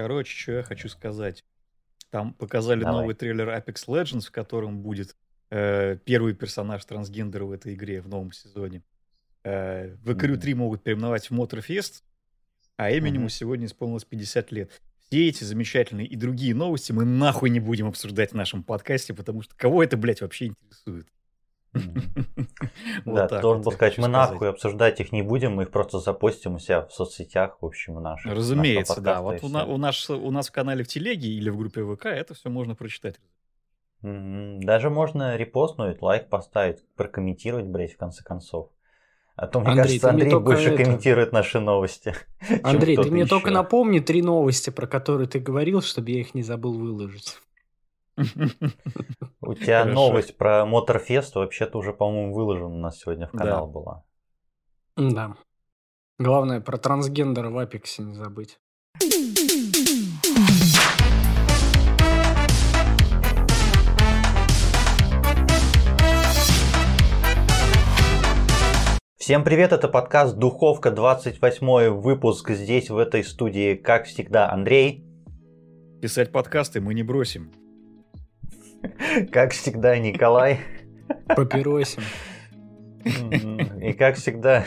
Короче, что я хочу сказать. Там показали Давай. новый трейлер Apex Legends, в котором будет э, первый персонаж трансгендера в этой игре в новом сезоне. Э, в Crew 3 могут переименовать в Motorfest, а Эминему Мгм. сегодня исполнилось 50 лет. Все эти замечательные и другие новости мы нахуй не будем обсуждать в нашем подкасте, потому что кого это, блядь, вообще интересует? Да, так должен был сказать, мы нахуй обсуждать их не будем, мы их просто запостим у себя в соцсетях, в общем, в наших. Разумеется, да. Вот у, нас, у нас в канале в Телеге или в группе ВК это все можно прочитать. Даже можно репостнуть, лайк поставить, прокомментировать, блядь, в конце концов. А то, мне Андрей, кажется, ты Андрей больше это- комментирует наши новости. Андрей, ты мне еще. только напомни три новости, про которые ты говорил, чтобы я их не забыл выложить. У тебя Хорошо. новость про Моторфест вообще-то уже, по-моему, выложена у нас сегодня в Да. канал была. Да. Главное, про трансгендера в Апексе не забыть. Всем привет, это подкаст Духовка, 28 выпуск. Здесь, в этой студии, как всегда, Андрей. Писать подкасты мы не бросим. Как всегда, Николай. Папиросим. И как всегда,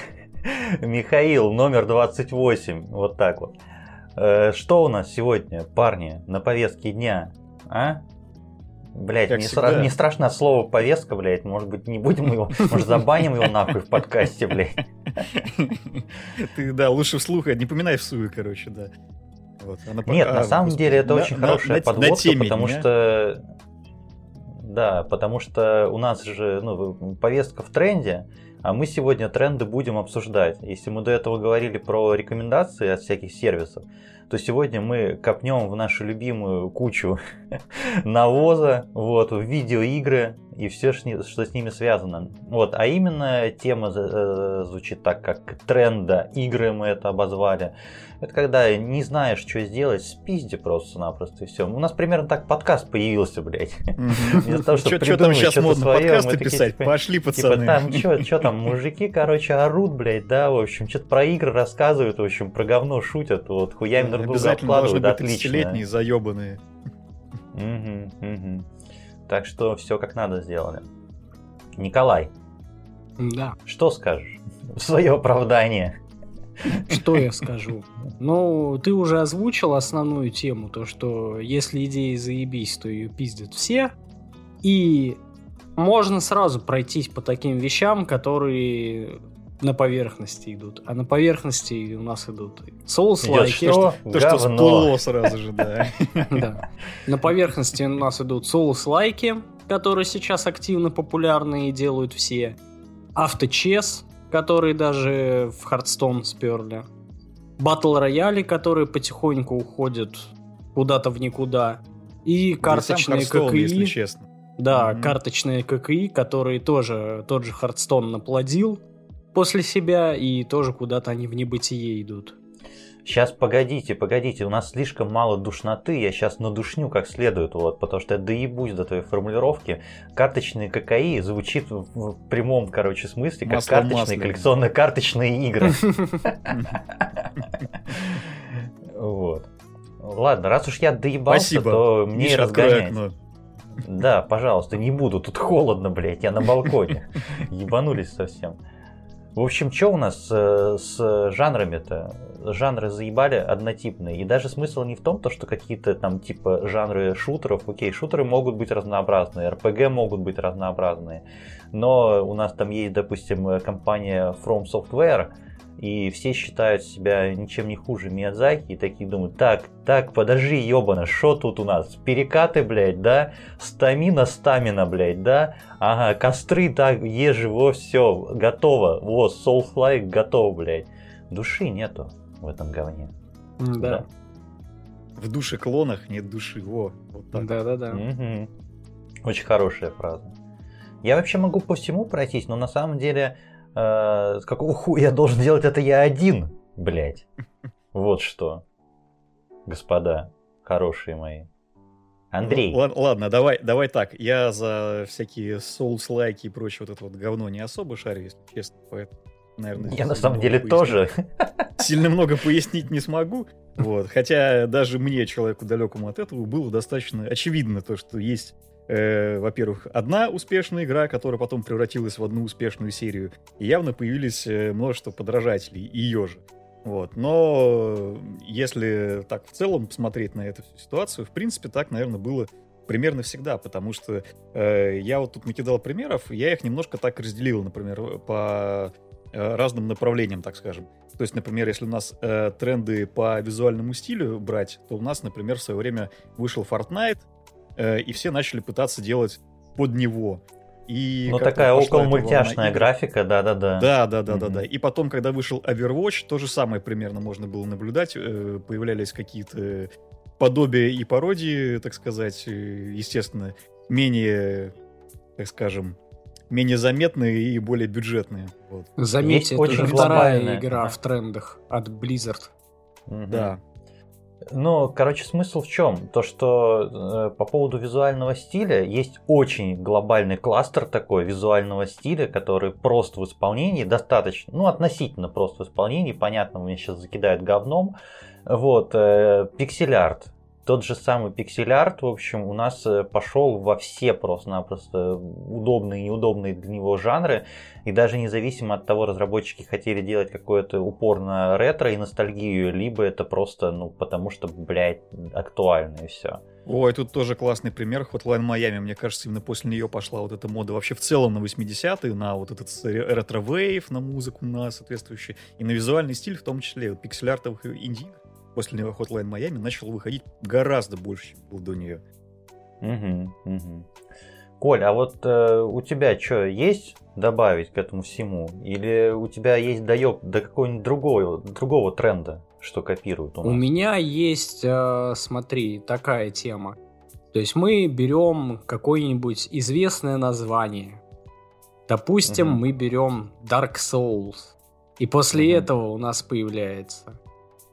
Михаил, номер 28. Вот так вот. Э, Что у нас сегодня, парни, на повестке дня? А? Блять, всегда. сра- мне страшно от слова повестка, блядь. Может быть, не будем его, может, забаним его нахуй в подкасте, блядь. Ты, да, лучше вслух, а не поминай всуе, короче, да. Вот, а по- Нет, а, на самом господи, деле это на- очень на- хорошая на- на подводка, теме потому дня. что... Да, потому что у нас же ну, повестка в тренде, а мы сегодня тренды будем обсуждать. Если мы до этого говорили про рекомендации от всяких сервисов, то сегодня мы копнем в нашу любимую кучу навоза, вот, в видеоигры и все, что с ними связано. Вот, а именно тема э, звучит так, как тренда игры мы это обозвали. Это когда не знаешь, что сделать, спизди просто-напросто и все. У нас примерно так подкаст появился, блядь. Вместо того, чтобы Что там сейчас модно, подкасты писать? типа, Пошли, Типа пацаны. там, что там, мужики, короче, орут, блядь, да, в общем, что-то про игры рассказывают, в общем, про говно шутят, вот, хуями друг друга Обязательно должны обкладывают, быть отлично. 30-летние, заебанные. Мгм, мгм. Так что все как надо сделали. Николай, Да. что скажешь в свое оправдание? Что я скажу? Ну, ты уже озвучил основную тему, то, что если идеи заебись, то ее пиздят все. И можно сразу пройтись по таким вещам, которые на поверхности идут. А на поверхности у нас идут Souls Идёт лайки. что? То, что всплыло сразу же, да. Да. На поверхности у нас идут Souls лайки, которые сейчас активно популярны и делают все. Авточес, которые даже в Хардстон сперли. Батл рояли, которые потихоньку уходят куда-то в никуда. И карточные И сам Hearthstone, если ККИ. честно. Да, Мгм. карточные ККИ, которые тоже тот же Хардстон наплодил после себя, и тоже куда-то они в небытие идут. Сейчас погодите, погодите, у нас слишком мало душноты, я сейчас надушню как следует, вот, потому что я доебусь до твоей формулировки. Карточные ККИ звучит в, прямом, короче, смысле, как Масло карточные, масляное. коллекционные карточные игры. Вот. Ладно, раз уж я доебался, то мне разгонять. Да, пожалуйста, не буду, тут холодно, блядь, я на балконе. Ебанулись совсем. В общем, что у нас э, с жанрами-то? Жанры заебали однотипные. И даже смысл не в том, то, что какие-то там типа жанры шутеров, окей, шутеры могут быть разнообразные, РПГ могут быть разнообразные. Но у нас там есть, допустим, э, компания From Software, и все считают себя ничем не хуже Миядзаки, и такие думают, так, так, подожди, ебана, что тут у нас? Перекаты, блядь, да? Стамина, стамина, блядь, да? Ага, костры, так, ежи, во, все, готово. Вот, Soulfly готов, блядь. Души нету в этом говне. Да. В душе клонах нет души. Во, вот так. Да-да-да. Очень хорошая фраза. Я вообще могу по всему пройтись, но на самом деле, э, какого хуя я должен делать это я один, блядь. Вот что. Господа, хорошие мои. Андрей, Ну, лад- ладно, давай, давай так. Я за всякие соус лайки и прочее вот это вот говно не особо шарю, если честно. Поэтому, наверное, я на самом деле пояснить- тоже. Сильно много пояснить не смогу. Вот. Хотя даже мне, человеку далекому от этого, было достаточно очевидно то, что есть э, во-первых, одна успешная игра, которая потом превратилась в одну успешную серию, и явно появились э, множество подражателей ее же. Вот. Но если так в целом посмотреть на эту ситуацию, в принципе, так, наверное, было примерно всегда, потому что э, я вот тут накидал примеров, я их немножко так разделил, например, по э, разным направлениям, так скажем. То есть, например, если у нас э, тренды по визуальному стилю брать, то у нас, например, в свое время вышел Fortnite, э, и все начали пытаться делать под него. И ну, такая около мультяшная графика, да-да-да. Да-да-да-да. да. И потом, когда вышел Overwatch, то же самое примерно можно было наблюдать. Э, появлялись какие-то подобия и пародии, так сказать, э, естественно, менее, так скажем, менее заметные и более бюджетные. Вот. Заметьте, это очень вторая игра в трендах от Blizzard. Угу. Да. Ну, короче, смысл в чем? То, что э, по поводу визуального стиля есть очень глобальный кластер такой визуального стиля, который прост в исполнении, достаточно, ну, относительно прост в исполнении, понятно, меня сейчас закидают говном. Вот, э, пиксель-арт тот же самый пиксель-арт, в общем, у нас э, пошел во все просто-напросто удобные и неудобные для него жанры. И даже независимо от того, разработчики хотели делать какое-то упор на ретро и ностальгию, либо это просто, ну, потому что, блядь, актуально и все. Ой, тут тоже классный пример. Hotline Miami, мне кажется, именно после нее пошла вот эта мода вообще в целом на 80-е, на вот этот ретро-вейв, на музыку, на соответствующий, и на визуальный стиль в том числе, вот пиксель-артовых инди после него Hotline Miami начал выходить гораздо больше, чем был до нее. Угу, угу. Коль, а вот э, у тебя что, есть добавить к этому всему? Или у тебя есть доеб до какого-нибудь другого, другого тренда, что копируют у нас? У меня есть, э, смотри, такая тема. То есть мы берем какое-нибудь известное название. Допустим, угу. мы берем Dark Souls. И после угу. этого у нас появляется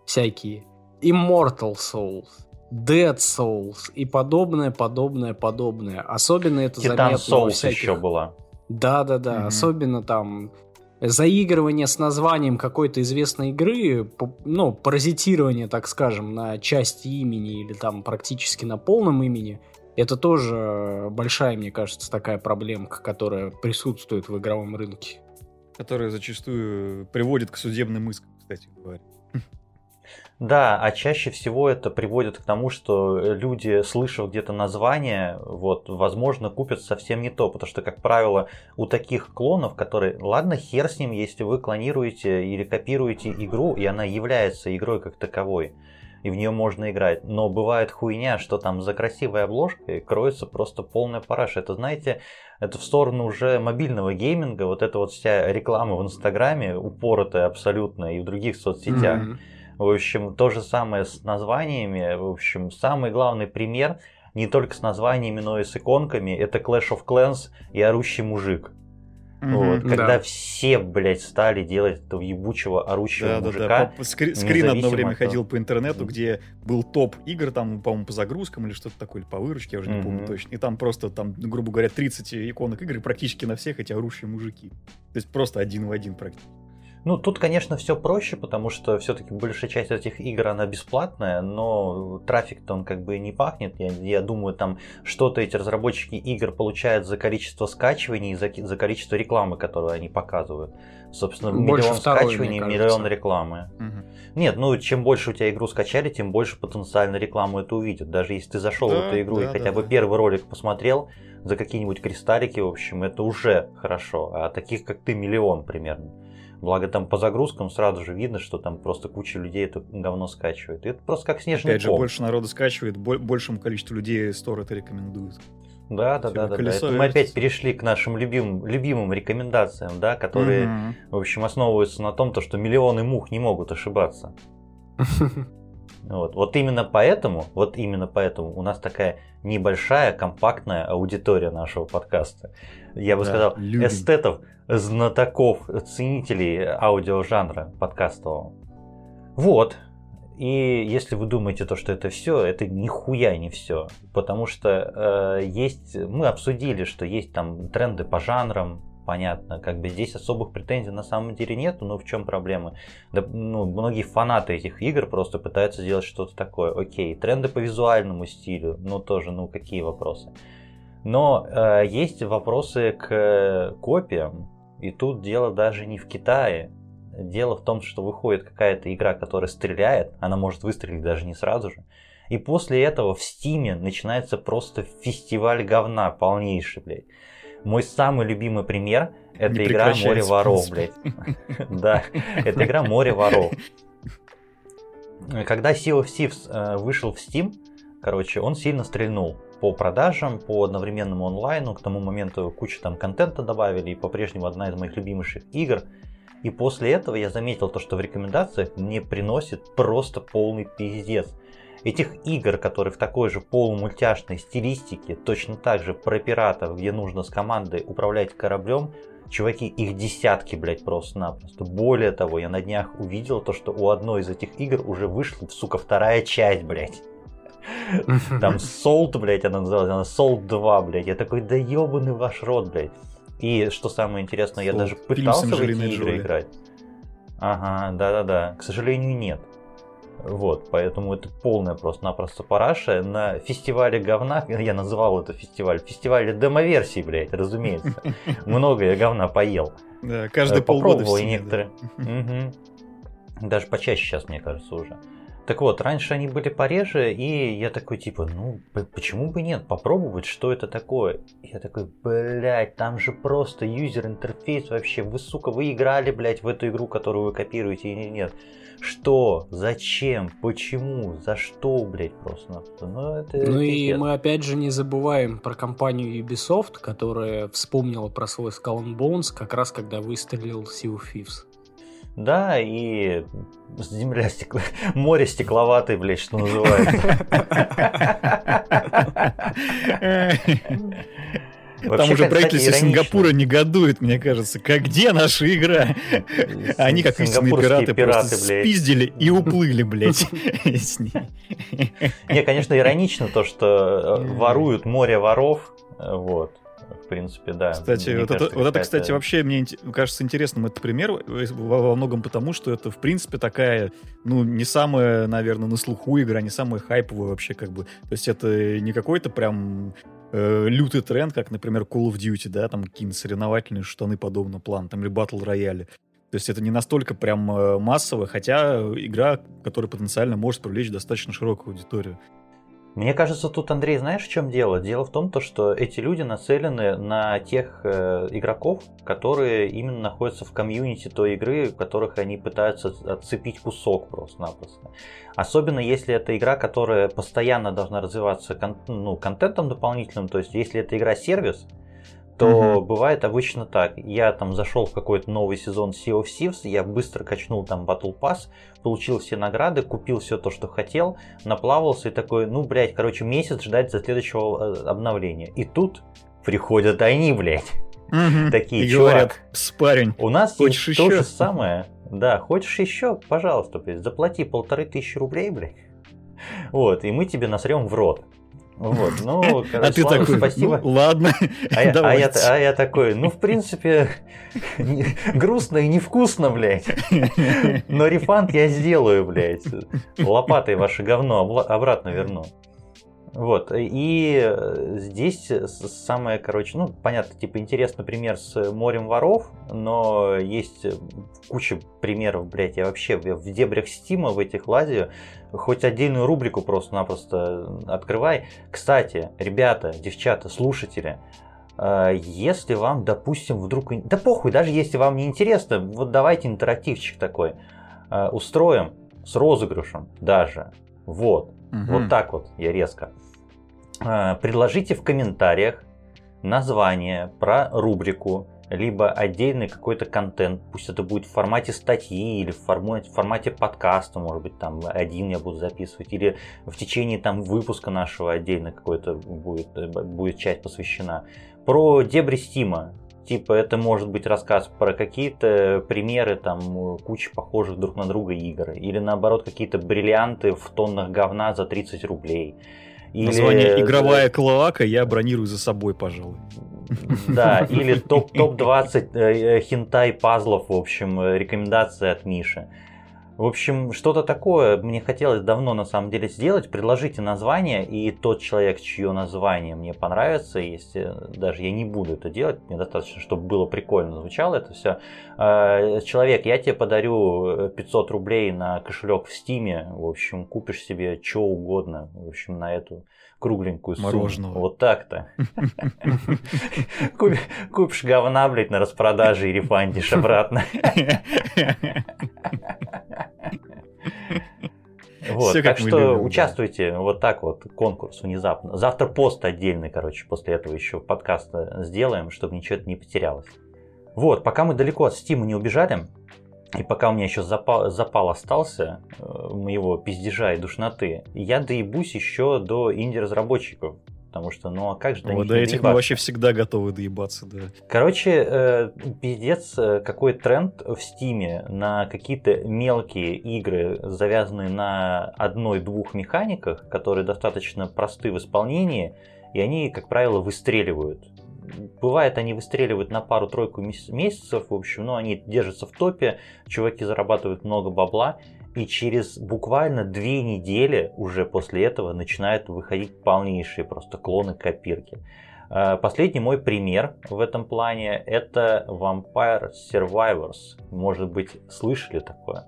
всякие Immortal Souls, Dead Souls и подобное, подобное, подобное. Особенно это Titan заметно Souls всяких... еще была. Да-да-да, mm-hmm. особенно там заигрывание с названием какой-то известной игры, ну, паразитирование, так скажем, на части имени или там практически на полном имени, это тоже большая, мне кажется, такая проблемка, которая присутствует в игровом рынке. Которая зачастую приводит к судебным искам, кстати говоря. Да, а чаще всего это приводит к тому, что люди, слышав где-то название, вот, возможно, купят совсем не то, потому что, как правило, у таких клонов, которые, ладно, хер с ним, если вы клонируете или копируете игру, и она является игрой как таковой, и в нее можно играть. Но бывает хуйня, что там за красивой обложкой кроется просто полная параша. Это, знаете, это в сторону уже мобильного гейминга, вот эта вот вся реклама в Инстаграме, упоротая абсолютно, и в других соцсетях. Mm-hmm в общем, то же самое с названиями. В общем, самый главный пример не только с названиями, но и с иконками, это Clash of Clans и орущий мужик. Mm-hmm, вот, когда да. все, блядь, стали делать этого ебучего орущего да, мужика. Да, да. Скри- скрин одно время от... ходил по интернету, где был топ игр, там, по-моему, по загрузкам или что-то такое, или по выручке, я уже mm-hmm. не помню точно. И там просто, там, грубо говоря, 30 иконок игр, и практически на всех эти орущие мужики. То есть просто один в один практически. Ну, тут, конечно, все проще, потому что все-таки большая часть этих игр, она бесплатная, но трафик-то он как бы не пахнет. Я, я думаю, там что-то эти разработчики игр получают за количество скачиваний, за, за количество рекламы, которую они показывают. Собственно, больше миллион второй, скачиваний, миллион рекламы. Угу. Нет, ну, чем больше у тебя игру скачали, тем больше потенциально рекламу это увидят. Даже если ты зашел да, в эту игру да, и хотя да, бы да. первый ролик посмотрел, за какие-нибудь кристаллики, в общем, это уже хорошо. А таких, как ты, миллион примерно. Благо там по загрузкам сразу же видно, что там просто куча людей это говно скачивает. И это просто как снежный Опять ком. же, больше народу скачивает, большему количеству людей Store это рекомендует. Да, да, да, да, да. Это мы опять перешли к нашим любимым, любимым рекомендациям, да, которые, mm-hmm. в общем, основываются на том, то, что миллионы мух не могут ошибаться. Вот. вот именно поэтому, вот именно поэтому у нас такая небольшая, компактная аудитория нашего подкаста. Я бы да, сказал, любим. эстетов знатоков, ценителей аудиожанра подкастового. Вот. И если вы думаете, то, что это все, это нихуя не все. Потому что э, есть. Мы обсудили, что есть там тренды по жанрам, понятно. Как бы здесь особых претензий на самом деле нет, но в чем проблема? Да, ну, многие фанаты этих игр просто пытаются сделать что-то такое. Окей, тренды по визуальному стилю, ну тоже, ну какие вопросы? Но э, есть вопросы к копиям, и тут дело даже не в Китае. Дело в том, что выходит какая-то игра, которая стреляет, она может выстрелить даже не сразу же. И после этого в Стиме начинается просто фестиваль говна полнейший, блядь. Мой самый любимый пример это игра Море воров, блядь. Да, это игра Море воров. Когда Sea of Thieves э, вышел в Steam, короче, он сильно стрельнул по продажам, по одновременному онлайну. К тому моменту кучу там контента добавили, и по-прежнему одна из моих любимейших игр. И после этого я заметил то, что в рекомендациях мне приносит просто полный пиздец. Этих игр, которые в такой же полумультяшной стилистике, точно так же про пиратов, где нужно с командой управлять кораблем, чуваки, их десятки, блять, просто-напросто. Более того, я на днях увидел то, что у одной из этих игр уже вышла, сука, вторая часть, блять. Там Salt, блять, она называлась, она Salt 2, блять. Я такой, да ебаный ваш рот, блять. И что самое интересное, я даже пытался в эти игры играть. Ага, да-да-да. К сожалению, нет. Вот, поэтому это полная просто-напросто параша. На фестивале говна, я называл это фестиваль, фестивале демоверсий, блядь, разумеется. Много я говна поел. Да, каждый полгода в некоторые. Даже почаще сейчас, мне кажется, уже. Так вот, раньше они были пореже, и я такой, типа, ну, почему бы нет, попробовать, что это такое. Я такой, блядь, там же просто юзер-интерфейс вообще, вы, сука, вы играли, блядь, в эту игру, которую вы копируете или нет. Что? Зачем? Почему? За что, блядь, просто? Ну, это ну и мы опять же не забываем про компанию Ubisoft, которая вспомнила про свой Skull and Bones как раз когда выстрелил Sea of Thieves. Да, и земля стекла... море стекловатое, блядь, что называется. Там уже правительство Сингапура негодует, мне кажется. Как где наша игра? Они, как истинные пираты, просто спиздили и уплыли, блядь, с ней. Не, конечно, иронично то, что воруют море воров, вот в принципе, да. Кстати, вот, кажется, это, вот это, кстати, вообще мне кажется интересным этот пример во, во многом потому, что это, в принципе, такая, ну, не самая, наверное, на слуху игра, не самая хайповая вообще, как бы. То есть это не какой-то прям э, лютый тренд, как, например, Call of Duty, да, там какие-нибудь соревновательные штаны подобного плана, там, или Battle Royale. То есть это не настолько прям э, массово, хотя игра, которая потенциально может привлечь достаточно широкую аудиторию. Мне кажется, тут, Андрей, знаешь, в чем дело? Дело в том, то, что эти люди нацелены на тех э, игроков, которые именно находятся в комьюнити той игры, в которых они пытаются отцепить кусок просто-напросто. Особенно если это игра, которая постоянно должна развиваться кон- ну, контентом дополнительным, то есть если это игра-сервис, то угу. бывает обычно так. Я там зашел в какой-то новый сезон Sea of Thieves, я быстро качнул там Battle Pass, получил все награды, купил все то, что хотел, наплавался и такой, ну, блядь, короче, месяц ждать за следующего э, обновления. И тут приходят они, блядь. Угу. Такие, и чувак, говорят, спарень, у нас хочешь есть еще? то же самое. Да, хочешь еще? Пожалуйста, блядь, заплати полторы тысячи рублей, блядь. Вот, и мы тебе насрем в рот. Вот, ну, короче, а ты ладно, такой, спасибо. Ну, ладно, а я, а, я, а я такой, ну, в принципе, грустно и невкусно, блядь. Но рефанд я сделаю, блядь. Лопатой ваше говно обратно верну. Вот, и здесь самое, короче, ну, понятно, типа, интересный пример с морем воров, но есть куча примеров, блядь, я вообще в дебрях Стима в этих лазию, хоть отдельную рубрику просто-напросто открывай. Кстати, ребята, девчата, слушатели, э, если вам, допустим, вдруг... Да похуй, даже если вам не интересно, вот давайте интерактивчик такой э, устроим с розыгрышем даже. Вот. Угу. Вот так вот я резко. Э, предложите в комментариях название про рубрику либо отдельный какой-то контент, пусть это будет в формате статьи или в формате, в формате подкаста, может быть, там один я буду записывать, или в течение там выпуска нашего отдельно какой-то будет, э, будет часть посвящена. Про дебри Стима, типа это может быть рассказ про какие-то примеры там кучи похожих друг на друга игр, или наоборот какие-то бриллианты в тоннах говна за 30 рублей. Или... Название «Игровая клоака» я бронирую за собой, пожалуй. Да, или топ-20 топ хентай пазлов, в общем, рекомендации от Миши. В общем, что-то такое мне хотелось давно на самом деле сделать. Предложите название, и тот человек, чье название мне понравится, если даже я не буду это делать, мне достаточно, чтобы было прикольно звучало это все. А, человек, я тебе подарю 500 рублей на кошелек в Стиме, в общем, купишь себе что угодно, в общем, на эту кругленькую сумму. Мороженого. Вот так-то. Купишь говна, блядь, на распродаже и рефандишь обратно. Вот, Все, так что любим, участвуйте, да. вот так вот, конкурс внезапно. Завтра пост отдельный, короче, после этого еще подкаста сделаем, чтобы ничего не потерялось. Вот, пока мы далеко от Стима не убежали, и пока у меня еще запал, запал остался э, моего пиздежа и душноты, я доебусь еще до инди-разработчиков. Потому что, ну а как же до вот до этих доебаться? мы вообще всегда готовы доебаться, да. Короче, э, пиздец, э, какой тренд в Стиме на какие-то мелкие игры, завязанные на одной-двух механиках, которые достаточно просты в исполнении, и они, как правило, выстреливают. Бывает, они выстреливают на пару-тройку месяцев, в общем, но они держатся в топе, чуваки зарабатывают много бабла, и через буквально две недели уже после этого начинают выходить полнейшие просто клоны копирки. А, последний мой пример в этом плане это Vampire Survivors. Может быть, слышали такое?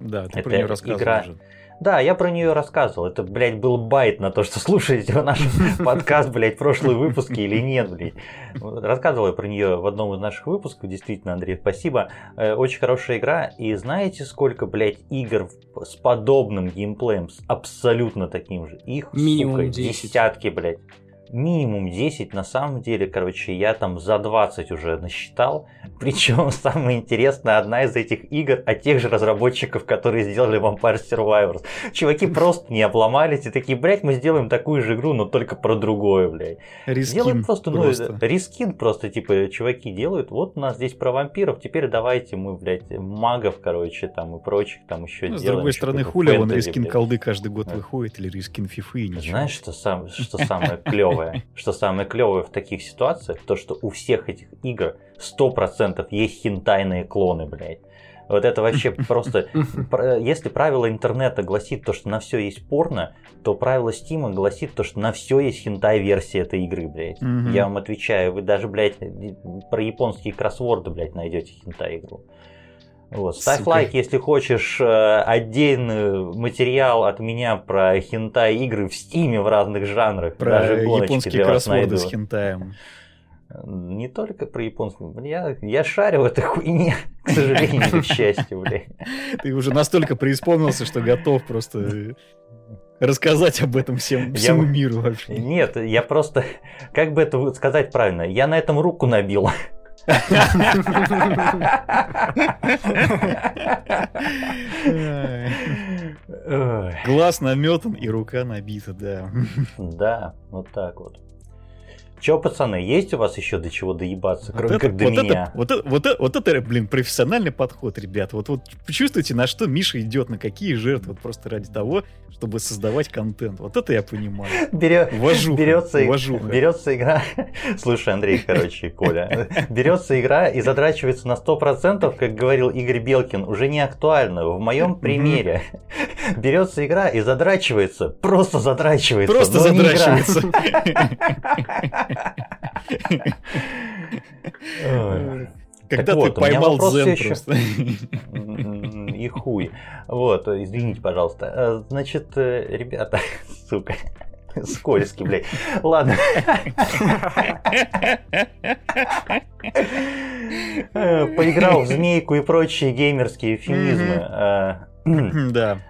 Да, ты это про нее игра... уже. Да, я про нее рассказывал. Это, блядь, был байт на то, что слушаете наш подкаст, блядь, прошлые выпуски или нет, блядь. Рассказывал я про нее в одном из наших выпусков. Действительно, Андрей, спасибо. Э, очень хорошая игра. И знаете, сколько, блядь, игр с подобным геймплеем, с абсолютно таким же? Их, Минимум сука, 10. десятки, блядь минимум 10, на самом деле, короче, я там за 20 уже насчитал. Причем самое интересное, одна из этих игр от тех же разработчиков, которые сделали Vampire Survivors. Чуваки просто не обломались и такие, блядь, мы сделаем такую же игру, но только про другое, блядь. Reskin Делаем просто, ну, просто. reskin просто, типа, чуваки делают, вот у нас здесь про вампиров, теперь давайте мы, блядь, магов, короче, там и прочих там еще ну, делаем. С другой стороны, хуля, вон reskin колды каждый год выходит, или reskin фифы, ничего. Знаешь, что, сам, что самое клевое? Клевое, что самое клевое в таких ситуациях, то что у всех этих игр 100% есть хентайные клоны, блядь. Вот это вообще просто... Если правило интернета гласит то, что на все есть порно, то правило Стима гласит то, что на все есть хентай-версия этой игры, блядь. Mm-hmm. Я вам отвечаю, вы даже, блядь, про японские кроссворды, блядь, найдете хентай-игру. Вот. Ставь Сука. лайк, если хочешь э, отдельный материал от меня про хентай игры в стиме в разных жанрах. Про даже японские кроссворды с хентаем. Не только про японскую. Я, я шарю в этой хуйне, к сожалению, или к счастью, блядь. Ты уже настолько преисполнился, что готов просто рассказать об этом всем, всему я... миру вообще. Нет, я просто, как бы это сказать правильно, я на этом руку набил. Глаз наметан и рука набита, да. Да, вот так вот. Че, пацаны, есть у вас еще до чего доебаться, вот кроме это, как до вот меня? Это, вот, это, вот, это, вот это, блин, профессиональный подход, ребят. Вот, вот чувствуете, на что Миша идет, на какие жертвы, вот просто ради того, чтобы создавать контент. Вот это я понимаю. Берет, уважуха, берется, уважуха. берется игра... Слушай, Андрей, короче, Коля. Берется игра и задрачивается на 100%, как говорил Игорь Белкин, уже не актуально. В моем примере берется игра и задрачивается, просто задрачивается. Просто задрачивается. Когда ты поймал дзен просто. И хуй. Вот, извините, пожалуйста. Э, значит, э, ребята, сука, скользкий, блядь. Ладно. Э, поиграл в змейку и прочие геймерские эфемизмы. Да.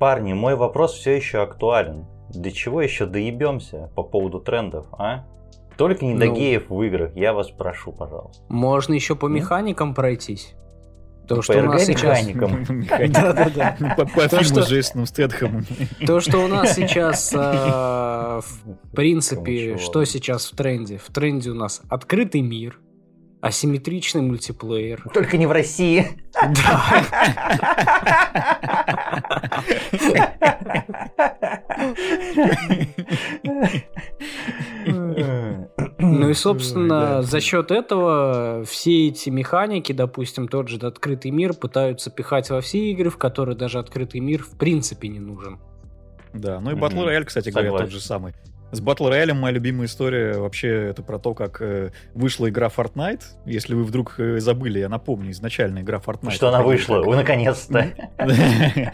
Парни, мой вопрос все еще актуален. Для чего еще доебемся по поводу трендов, а? Только не ну, до геев в играх, я вас прошу, пожалуйста. Можно еще по механикам пройтись. То, что у нас сейчас... Да-да-да. По фильму с Джейсоном Стэтхэмом. То, что у нас сейчас, а, в принципе, что сейчас в тренде? В тренде у нас открытый мир, асимметричный мультиплеер. Только не в России. Да. Ну и, собственно, за счет этого все эти механики, допустим, тот же открытый мир пытаются пихать во все игры, в которые даже открытый мир в принципе не нужен. Да, ну и Battle Royale, кстати говоря, тот же самый. С Battle Royale моя любимая история вообще это про то, как э, вышла игра Fortnite. Если вы вдруг э, забыли, я напомню, изначально игра Fortnite. Что она вышла, вы наконец-то.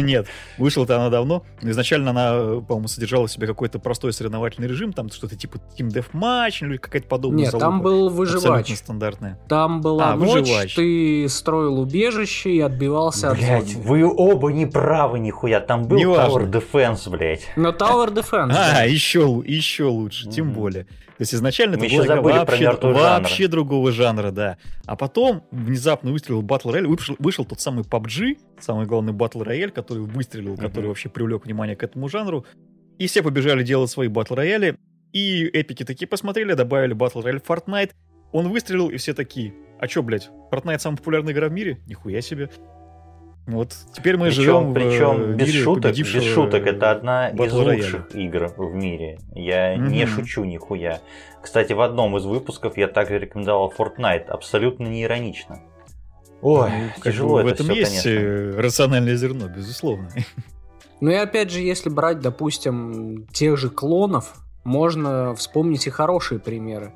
Нет, вышла-то она давно. Изначально она, по-моему, содержала в себе какой-то простой соревновательный режим, там что-то типа Team Deathmatch или какая-то подобная Нет, там был выживач. Стандартная. Там была а, ночь, ты строил убежище и отбивался от Блять, вы оба не правы нихуя, там был Tower Defense, блять. Но Tower Defense, А, еще, еще лучше, mm-hmm. тем более. То есть изначально Мы это была вообще, вообще другого жанра, да. А потом внезапно выстрелил Battle Royale, вышел, вышел тот самый PUBG, самый главный Battle Royale, который выстрелил, mm-hmm. который вообще привлек внимание к этому жанру. И все побежали делать свои Battle Royale. И эпики такие посмотрели, добавили Battle Royale Fortnite. Он выстрелил, и все такие, а чё, блядь, Fortnite самая популярная игра в мире? Нихуя себе. Вот теперь мы причем, живем причем в без шуток, без шуток, это одна из лучших игр в мире. Я mm-hmm. не шучу нихуя. Кстати, в одном из выпусков я также рекомендовал Fortnite, абсолютно не иронично. Ой, ну, тяжело это В этом все, есть конечно. Э, рациональное зерно, безусловно. Ну и опять же, если брать, допустим, тех же клонов, можно вспомнить и хорошие примеры.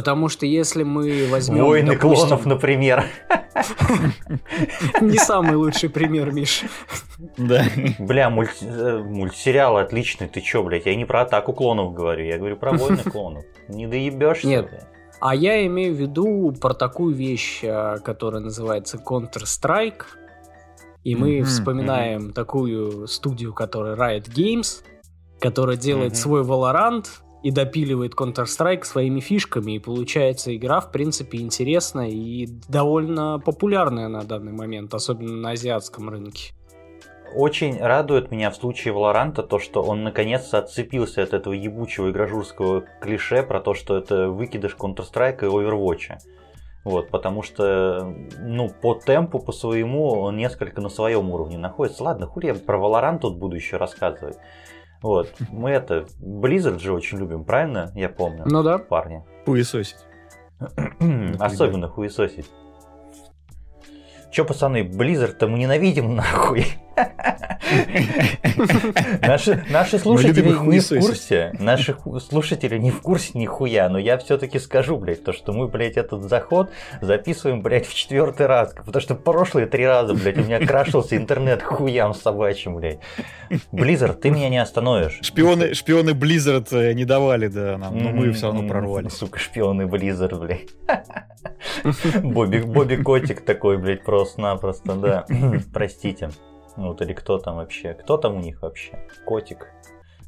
Потому что если мы возьмем... Войны допустим... клонов, например. Не самый лучший пример, Миш. Да. Бля. Э, мультсериал отличный. Ты чё, блядь? Я не про атаку клонов говорю, я говорю про войны клонов. Не доебешься. Нет. А я имею в виду про такую вещь, э, которая называется Counter-Strike. И мы вспоминаем такую студию, которая Riot Games, которая делает свой Valorant, и допиливает Counter-Strike своими фишками, и получается игра, в принципе, интересная и довольно популярная на данный момент, особенно на азиатском рынке. Очень радует меня в случае Валоранта то, что он наконец-то отцепился от этого ебучего игрожурского клише про то, что это выкидыш Counter-Strike и Overwatch. Вот, потому что, ну, по темпу, по своему, он несколько на своем уровне находится. Ладно, хули я про Valorant тут буду еще рассказывать. Вот. Мы это, Blizzard же очень любим, правильно? Я помню. Ну да. Парни. Хуесосить. Особенно хуесосить. Че, пацаны, Blizzard-то мы ненавидим нахуй. Наши, наши слушатели не в курсе. Наши слушатели не в курсе нихуя, но я все-таки скажу, блядь, то, что мы, блядь, этот заход записываем, блядь, в четвертый раз. Потому что прошлые три раза, блядь, у меня крашился интернет хуям собачьим, блядь. Blizzard, ты меня не остановишь. Шпионы, шпионы Blizzard э, не давали, да, нам, но мы все равно прорвались. Сука, шпионы Blizzard, блядь. Бобби, Бобби Котик такой, блядь, просто-напросто, да. Простите. Ну, вот или кто там вообще? Кто там у них вообще? Котик.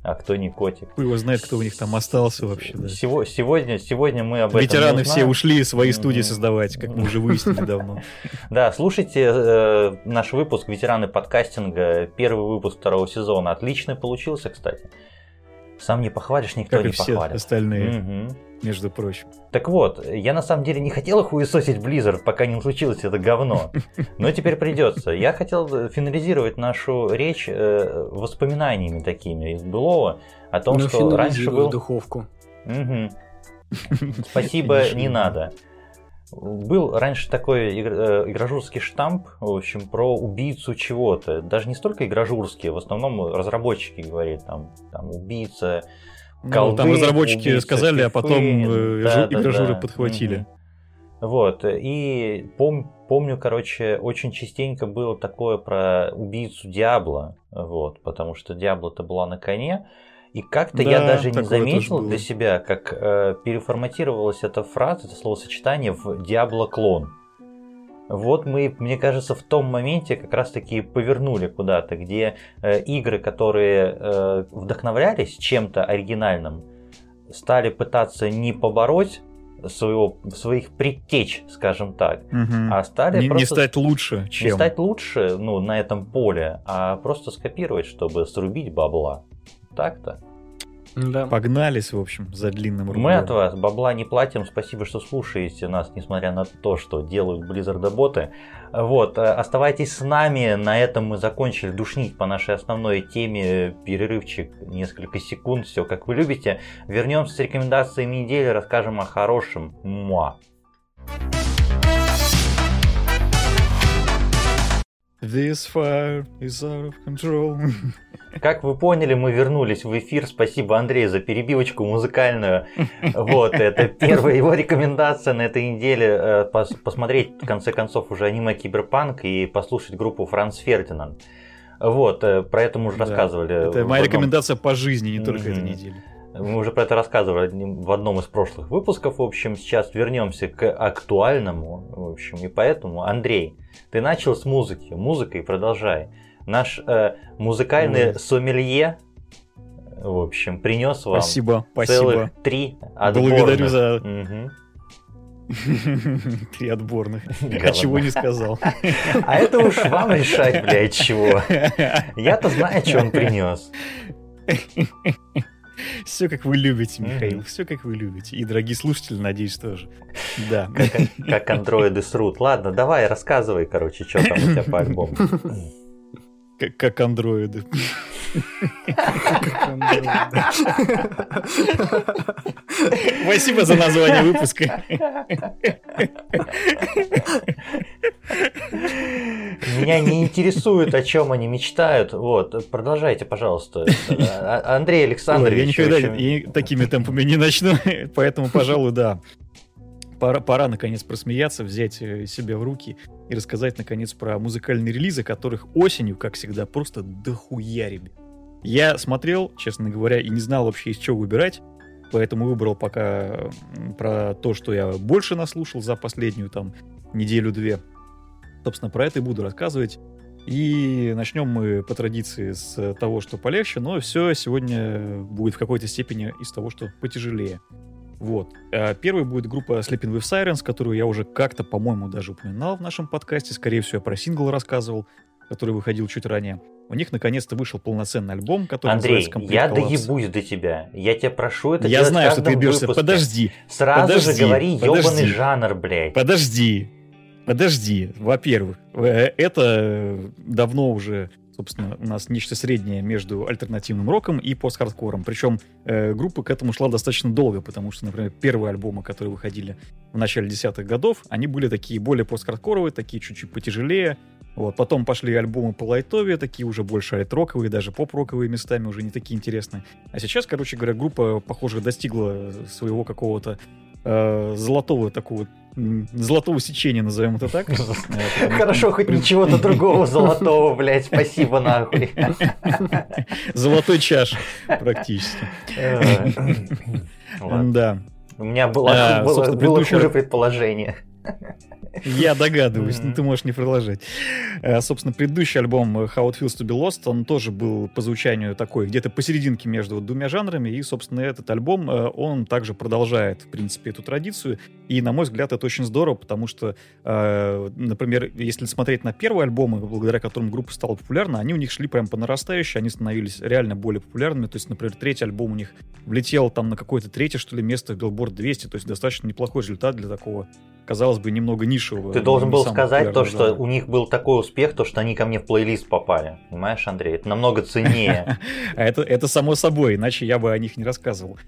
А кто не котик? Кто его знает, кто у них там остался вообще, да. Сего, сегодня, сегодня мы об Ветераны этом все ушли свои студии создавать, как мы уже выяснили давно. Да, слушайте э, наш выпуск «Ветераны подкастинга», первый выпуск второго сезона. Отличный получился, кстати. Сам не похвалишь, никто как не и все похвалит. остальные. Угу между прочим. Так вот, я на самом деле не хотел хуесосить Blizzard, пока не случилось это говно. Но теперь придется. Я хотел финализировать нашу речь э, воспоминаниями такими из былого о том, ну, что раньше был... духовку. Угу. Спасибо, не надо. Был раньше такой э, игражурский штамп, в общем, про убийцу чего-то. Даже не столько игражурские, в основном разработчики говорили, там, там убийца Колды, ну, там разработчики сказали, а потом э, да, игражуры да, подхватили. Угу. Вот, и пом, помню, короче, очень частенько было такое про убийцу Диабло, вот, потому что Диабло-то была на коне, и как-то да, я даже не заметил для себя, как э, переформатировалась эта фраза, это словосочетание в Диабло-клон. Вот мы, мне кажется, в том моменте как раз-таки повернули куда-то, где э, игры, которые э, вдохновлялись чем-то оригинальным, стали пытаться не побороть своего, своих предтеч, скажем так, угу. а стали не, просто... Не стать лучше, чем... Не стать лучше, ну, на этом поле, а просто скопировать, чтобы срубить бабла. Так-то. Да. Погнались, в общем, за длинным рублем. Мы от вас бабла не платим. Спасибо, что слушаете нас, несмотря на то, что делают Blizzard боты. Вот, э, оставайтесь с нами. На этом мы закончили душнить по нашей основной теме. Перерывчик несколько секунд. Все как вы любите. Вернемся с рекомендациями недели. Расскажем о хорошем. Муа. This fire is out of control. Как вы поняли, мы вернулись в эфир. Спасибо, Андрей, за перебивочку музыкальную. Вот, это первая его рекомендация на этой неделе. Э, пос посмотреть, в конце концов, уже аниме Киберпанк и послушать группу Франц Фердинанд. Вот, э, про это мы уже Да. рассказывали. Это моя одном- рекомендация по жизни, не только Мгм. этой недели. Мы уже про это рассказывали в одном из прошлых выпусков. В общем, сейчас вернемся к актуальному. В общем, и поэтому, Андрей, ты начал с музыки. Музыкой продолжай. Наш э, музыкальный Ой. сомелье, в общем, принес вам Спасибо, целых спасибо. три Благодарю отборных. за Мгм. три отборных. А чего не сказал. А это уж вам решать, блядь, чего. Я-то знаю, что он принес. Все как вы любите. Михаил, все как вы любите. И, дорогие слушатели, надеюсь, тоже. Да. Как, андроиды срут. Ладно, давай, рассказывай, короче, что там у тебя по альбому. Как андроиды. Спасибо за название выпуска. Меня не интересует, о чем они мечтают. Вот, продолжайте, пожалуйста. А- Андрей Ой, я Александрович. никогда и такими темпами не начну, поэтому, пожалуй, да. Пора, пора наконец просмеяться, взять э, себя в руки и рассказать наконец про музыкальные релизы, которых осенью, как всегда, просто дохуя, ребят. Я смотрел, честно говоря, и не знал вообще из чего выбирать, поэтому выбрал пока про то, что я больше наслушал за последнюю там неделю-две. Собственно, про это и буду рассказывать. И начнем мы по традиции с того, что полегче, но все сегодня будет в какой-то степени из того, что потяжелее. Вот. А Первой будет группа Sleeping with Sirens, которую я уже как-то, по-моему, даже упоминал в нашем подкасте. Скорее всего, я про сингл рассказывал, который выходил чуть ранее. У них наконец-то вышел полноценный альбом, который Андрей, называется я Collapse. доебусь до тебя. Я тебя прошу это Я знаю, что ты бьешься. выпуске. Подожди, Сразу же подожди, говори ебаный подожди. жанр, блядь. подожди, подожди. Во-первых, э, это давно уже, собственно, у нас нечто среднее между альтернативным роком и пост-хардкором. Причем э, группа к этому шла достаточно долго, потому что, например, первые альбомы, которые выходили в начале десятых годов, они были такие более пост-хардкоровые, такие чуть-чуть потяжелее. Вот. Потом пошли альбомы по лайтове, такие уже больше альт-роковые, даже поп-роковые местами, уже не такие интересные. А сейчас, короче говоря, группа, похоже, достигла своего какого-то э, золотого такого золотого сечения, назовем это так. Хорошо, хоть ничего-то другого золотого, блядь, спасибо нахуй. Золотой чаш практически. Да. У меня было, А, хуже предположение. Я догадываюсь, но ты можешь не продолжать. Э, Собственно, предыдущий альбом э, How It Feels to Be Lost, он тоже был по звучанию такой, где-то посерединке между вот двумя жанрами, и, собственно, этот альбом, э, он также продолжает, в принципе, эту традицию, и, на мой взгляд, это очень здорово, потому что, например, если смотреть на первые альбомы, благодаря которым группа стала популярна, они у них шли прям по нарастающей, они становились реально более популярными, то есть, например, третий альбом у них влетел там на какое-то третье, что ли, место в Billboard 200, то есть достаточно неплохой результат для такого казалось бы, немного нишевого. Ты должен был сказать то, что у них был такой успех, то, что они ко мне в плейлист попали. Понимаешь, Андрей? Это намного ценнее. А это, это само собой, иначе я бы о них не рассказывал.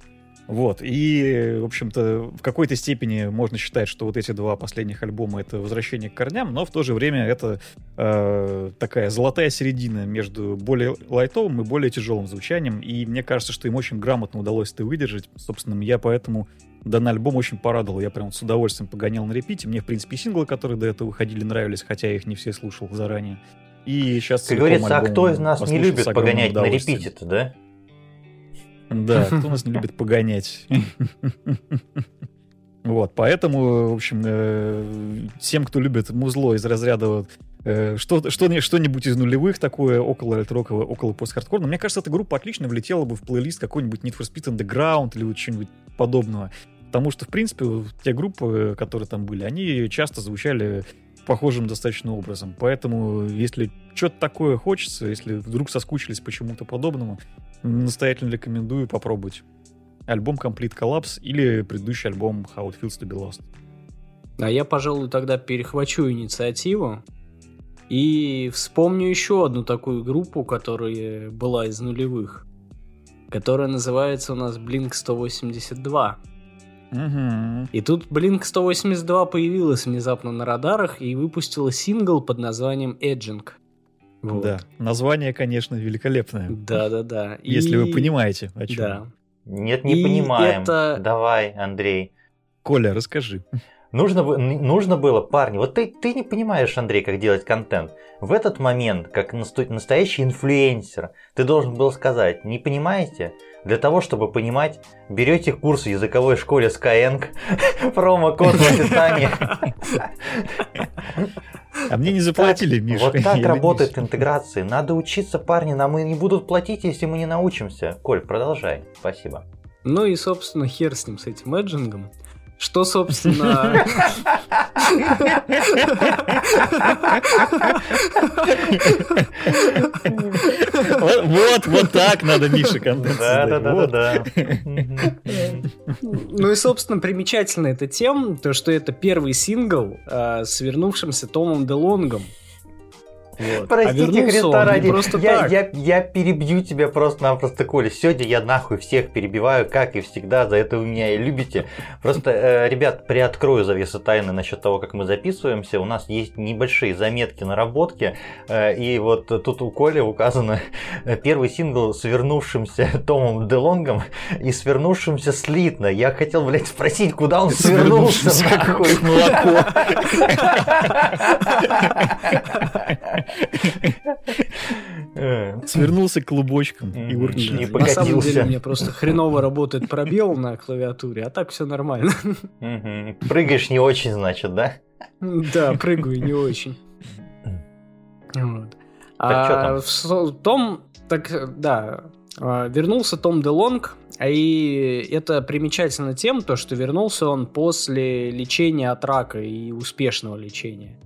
Вот, и, в общем-то, в какой-то степени можно считать, что вот эти два последних альбома — это возвращение к корням, но в то же время это э, такая золотая середина между более лайтовым и более тяжелым звучанием, и мне кажется, что им очень грамотно удалось это выдержать. Собственно, я поэтому данный альбом очень порадовал. Я прям с удовольствием погонял на репите. Мне, в принципе, синглы, которые до этого выходили, нравились, хотя я их не все слушал заранее. И сейчас Как говорится, а кто из нас не любит погонять на репите-то, да? Да, кто нас не любит погонять? Вот, поэтому, в общем, э, всем, кто любит музло из разряда вот, э, что, что, что-нибудь из нулевых такое, около альт-роковое, около пост-хардкорного, мне кажется, эта группа отлично влетела бы в плейлист какой-нибудь Need for Speed Underground или вот чего-нибудь подобного. Потому что, в принципе, те группы, которые там были, они часто звучали похожим достаточно образом. Поэтому, если что-то такое хочется, если вдруг соскучились по чему-то подобному, настоятельно рекомендую попробовать. Альбом Complete Collapse или предыдущий альбом How It Feels to Be Lost. А я, пожалуй, тогда перехвачу инициативу и вспомню еще одну такую группу, которая была из нулевых, которая называется у нас Blink 182. Угу. И тут Blink 182 появилась внезапно на радарах и выпустила сингл под названием Edging. Вот. Да, название, конечно, великолепное. Да-да-да. Если и... вы понимаете, о чем. Да. Нет, не и понимаем. Это... Давай, Андрей. Коля, расскажи. Нужно, нужно было, парни, вот ты, ты не понимаешь, Андрей, как делать контент. В этот момент, как настоящий инфлюенсер, ты должен был сказать, не понимаете? Для того, чтобы понимать, берете курс в языковой школе Skyeng, промокод в описании. А мне не заплатили, так, Миша. Вот так работает интеграция. Надо учиться, парни. Нам и не будут платить, если мы не научимся. Коль, продолжай. Спасибо. Ну и, собственно, хер с ним, с этим эджингом. Что, собственно... Вот, вот так надо Мише контент Да, да, да, да. Ну и, собственно, примечательно это тем, то, что это первый сингл а, с вернувшимся Томом Делонгом. Вот. Простите, а Христа ради, просто я, так. Я, я перебью тебя просто-напросто, Коля. Сегодня я нахуй всех перебиваю, как и всегда, за это вы меня и любите. Просто, э, ребят, приоткрою завесу тайны насчет того, как мы записываемся. У нас есть небольшие заметки, наработки, э, и вот тут у Коли указано э, первый сингл с вернувшимся Томом Делонгом и свернувшимся слитно. Я хотел, блядь, спросить, куда он свернулся, нахуй. Молоко. Свернулся клубочком и урчит. На самом деле мне просто хреново работает пробел на клавиатуре, а так все нормально. Прыгаешь не очень, значит, да? Да, прыгаю не очень. А в том, так, да, а, вернулся Том Делонг, и это примечательно тем, то, что вернулся он после лечения от рака и успешного лечения.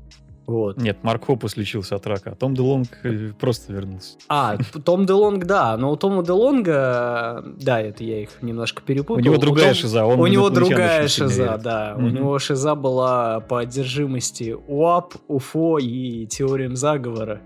Вот. Нет, Марк Хопус лечился от рака, а Том Делонг э, просто вернулся. А, Том Делонг, да, но у Тома Делонга, да, это я их немножко перепутал. У него другая у Том... шиза. Он у него другая шиза, да. Mm-hmm. У него шиза была по одержимости УАП, УФО и теориям заговора.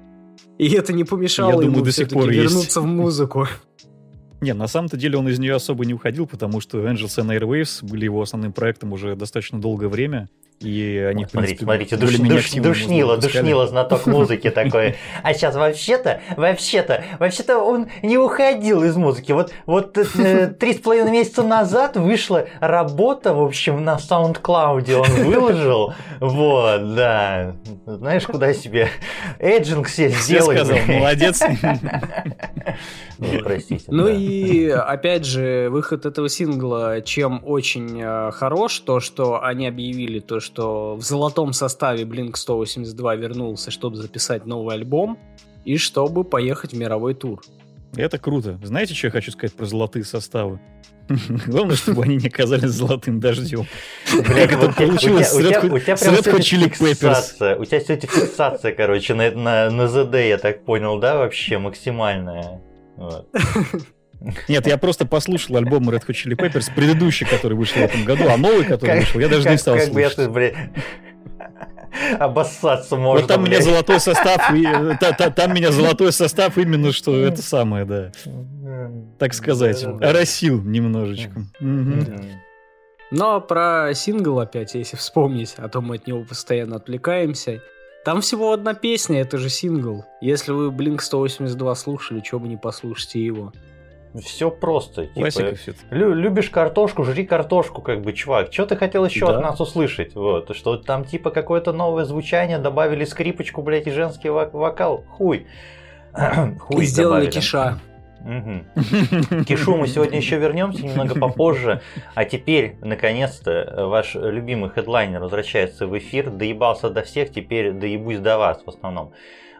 И это не помешало я ему думаю, до сих пор вернуться есть. в музыку. Не, на самом-то деле он из нее особо не уходил, потому что Angels and Airwaves были его основным проектом уже достаточно долгое время. И они, смотрите, принципе, смотрите, душ, душ, душнило, душнило знаток музыки такой. А сейчас вообще-то, вообще-то, вообще-то он не уходил из музыки. Вот, вот э, три с половиной месяца назад вышла работа, в общем, на SoundCloud он выложил. Вот, да. Знаешь, куда себе эджинг все сделали. сказал, молодец. Ну, простите. Ну и, опять же, выход этого сингла чем очень э, хорош, то, что они объявили то, что что в золотом составе Blink 182 вернулся, чтобы записать новый альбом и чтобы поехать в мировой тур. Это круто. Знаете, что я хочу сказать про золотые составы? Главное, чтобы они не оказались золотым дождем. Как это получилось с Red Chili Peppers. У тебя сегодня фиксация, короче, на ЗД, я так понял, да, вообще максимальная. Нет, я просто послушал альбом Red Hot Chili Peppers, предыдущий, который вышел в этом году, а новый, который вышел, я даже не стал слушать. Бы обоссаться можно. Вот там у меня золотой состав, там меня золотой состав именно что это самое, да. Так сказать, оросил немножечко. Но про сингл опять, если вспомнить, а то мы от него постоянно отвлекаемся. Там всего одна песня, это же сингл. Если вы Blink 182 слушали, чего бы не послушайте его. Все просто. Типа, лю- любишь картошку, жри картошку, как бы, чувак. Что ты хотел еще да. от нас услышать? Вот, что там типа какое-то новое звучание, добавили скрипочку, блядь, и женский вокал. Хуй. Хуй и сделали добавили. киша. Угу. Кишу мы сегодня еще вернемся немного попозже. А теперь, наконец-то, ваш любимый хедлайнер возвращается в эфир. Доебался до всех, теперь доебусь до вас в основном.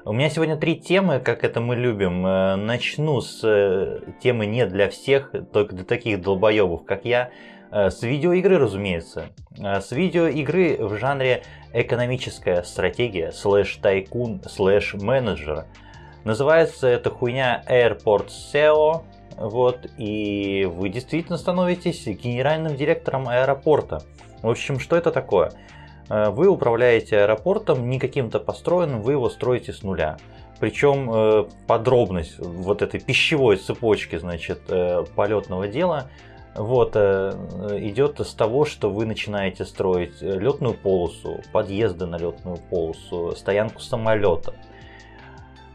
У меня сегодня три темы, как это мы любим. Э, начну с э, темы не для всех, только для таких долбоебов, как я. Э, с видеоигры, разумеется. С видеоигры в жанре экономическая стратегия, слэш тайкун, слэш менеджер. Называется эта хуйня Airport SEO, вот, и вы действительно становитесь генеральным директором аэропорта. В общем, что это такое? Э, вы управляете аэропортом не каким-то построенным, вы его строите с нуля. Причем подробность вот этой пищевой цепочки, значит, полетного дела – вот, э, идет с того, что вы начинаете строить летную полосу, подъезды на летную полосу, стоянку самолета.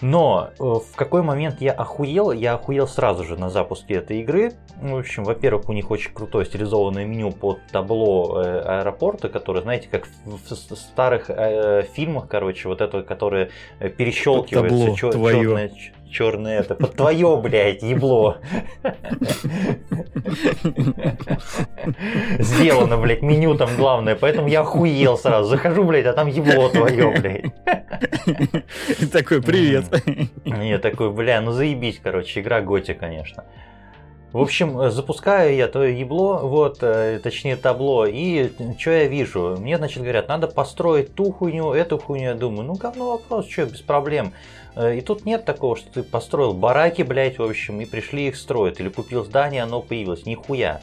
Но э, в какой момент я охуел? Я охуел сразу же на запуске этой игры. В общем, во-первых, у них очень крутое стилизованное меню под табло э, аэропорта, которое, знаете, как в старых фильмах, короче, вот это, которое перещелкивается, черное, черное это, под твое, блядь, ебло. Сделано, блядь, меню там главное, поэтому я охуел сразу. Захожу, блядь, а там ебло твое, блядь. Такой, привет. Не, такой, бля, ну заебись, короче, игра Готи, конечно. В общем, запускаю я то ебло, вот, э, точнее табло, и что я вижу? Мне, значит, говорят, надо построить ту хуйню, эту хуйню. Я думаю, ну говно вопрос, что, без проблем. Э, и тут нет такого, что ты построил бараки, блядь, в общем, и пришли их строить. Или купил здание, оно появилось. Нихуя